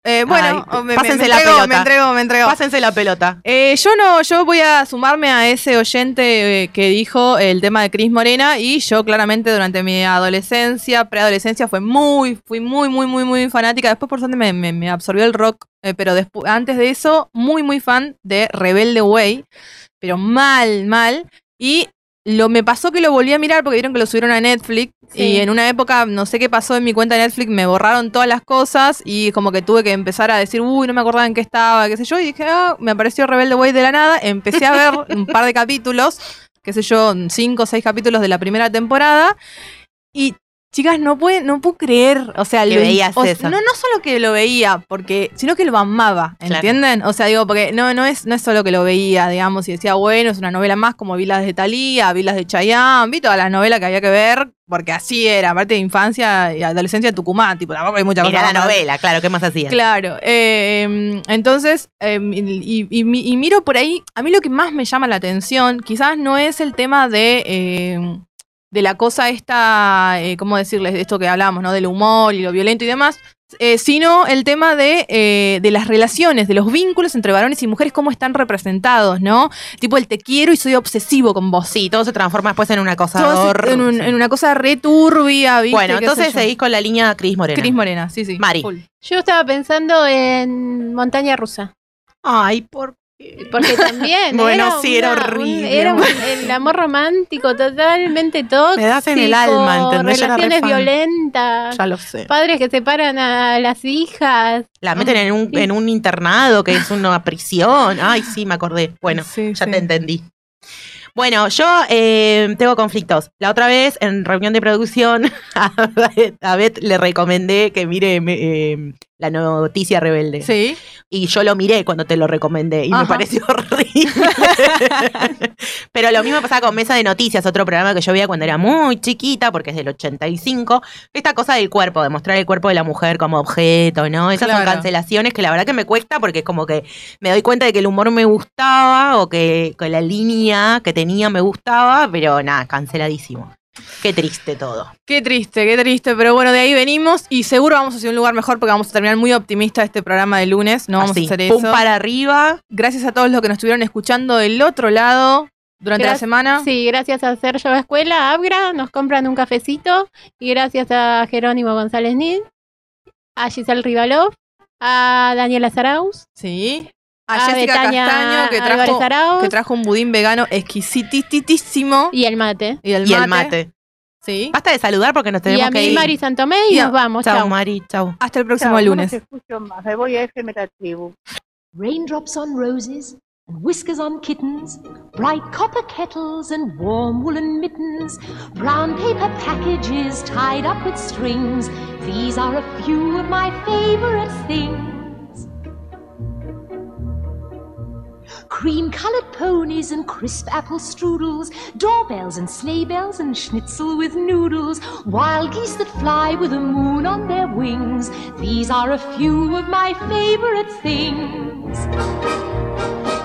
Eh, bueno, Ay, me, me- pásense me la entrego, pelota. me entrego, me entrego. Pásense la pelota. Eh, yo no, yo voy a sumarme a ese oyente eh, que dijo el tema de Cris Morena y yo claramente durante mi adolescencia, preadolescencia fue muy, fui muy, muy, muy, muy fanática. Después por suerte me, absorbió el rock, eh, pero despu- antes de eso muy, muy fan de Rebelde Way, pero mal, mal. Y lo me pasó que lo volví a mirar porque vieron que lo subieron a Netflix Sí. y en una época no sé qué pasó en mi cuenta de Netflix me borraron todas las cosas y como que tuve que empezar a decir uy no me acordaba en qué estaba qué sé yo y dije ah me apareció Rebelde Way de la nada empecé a ver un par de capítulos qué sé yo cinco o seis capítulos de la primera temporada y Chicas, no puede, no puedo creer, o sea, Que lo- veías o- eso. no, no solo que lo veía, porque, sino que lo amaba, Claro. ¿entienden? O sea, digo, porque no, no es, no es solo que lo veía, digamos, y decía, bueno, es una novela más como vi las de Thalía, vi las de Chayanne, vi todas las novelas que había que ver, porque así era, aparte de infancia y adolescencia en Tucumán, tipo, tampoco hay mucha cosa la más. novela, claro, ¿qué más hacías? Claro, eh, entonces, eh, y, y mi- y miro por ahí, a mí lo que más me llama la atención, quizás no es el tema de, eh, de la cosa esta, eh, ¿cómo decirles? Esto que hablamos, ¿no? Del humor y lo violento y demás, eh, sino el tema de, eh, de las relaciones, de los vínculos entre varones y mujeres, cómo están representados, ¿no? Tipo el te quiero y soy obsesivo con vos. Sí, todo se transforma después en una cosa se- en, un- en una cosa re turbia, ¿viste? Bueno, ¿Qué sé entonces seguís con la línea Cris Morena. Cris Morena, sí, sí. Mari. Yo estaba pensando en Montaña Rusa. Ay, por Porque también. Bueno, era sí, era un- horrible. era un- el amor romántico totalmente tóxico. Me das en el alma, ¿entendés? Relaciones violentas. Ya lo sé. Padres que separan a las hijas. La meten en un, en un internado que es una prisión. Ay, sí, me acordé. Bueno, Sí, ya sí. te entendí. Bueno, yo eh, tengo conflictos. La otra vez, en reunión de producción, a Beth, a Beth le recomendé que mire eh, La noticia rebelde. Sí. Y yo lo miré cuando te lo recomendé y me pareció horrible. Pero lo mismo pasaba con Mesa de Noticias, otro programa que yo veía cuando era muy chiquita, porque es del 85. Esta cosa del cuerpo, de mostrar el cuerpo de la mujer como objeto, ¿no? Esas son cancelaciones que la verdad que me cuesta porque es como que me doy cuenta de que el humor me gustaba o que, que la línea que tenía me gustaba, pero nada, canceladísimo. Qué triste todo. Qué triste, qué triste, pero bueno, de ahí venimos y seguro vamos hacia un lugar mejor porque vamos a terminar muy optimista este programa de lunes, no vamos Así, a hacer pum eso. para arriba. Gracias a todos los que nos estuvieron escuchando del otro lado durante la semana. Sí, gracias a Sergio Escuela, Abra, nos compran un cafecito. Y gracias a Jerónimo González Nid, a Giselle Rivalov, a Daniela Zaraus, Sí. A, a Jessica Betania Castaño, que trajo, que trajo un budín vegano exquisitísimo. y el mate. Y el y mate. el mate. Sí. Basta de saludar porque nos Y tenemos a que mí, ir. Mari Santomé, y Ya. nos vamos. Chao, Chao. Mari, chao. Hasta el próximo Chao, no lunes. más. Me voy a FM La Tribu. Raindrops on roses and whiskers on kittens, bright copper kettles and warm woolen mittens, brown paper packages tied up with strings. These are a few of my favorite things. Cream colored ponies and crisp apple strudels, doorbells and sleigh bells and schnitzel with noodles, wild geese that fly with the moon on their wings. These are a few of my favorite things.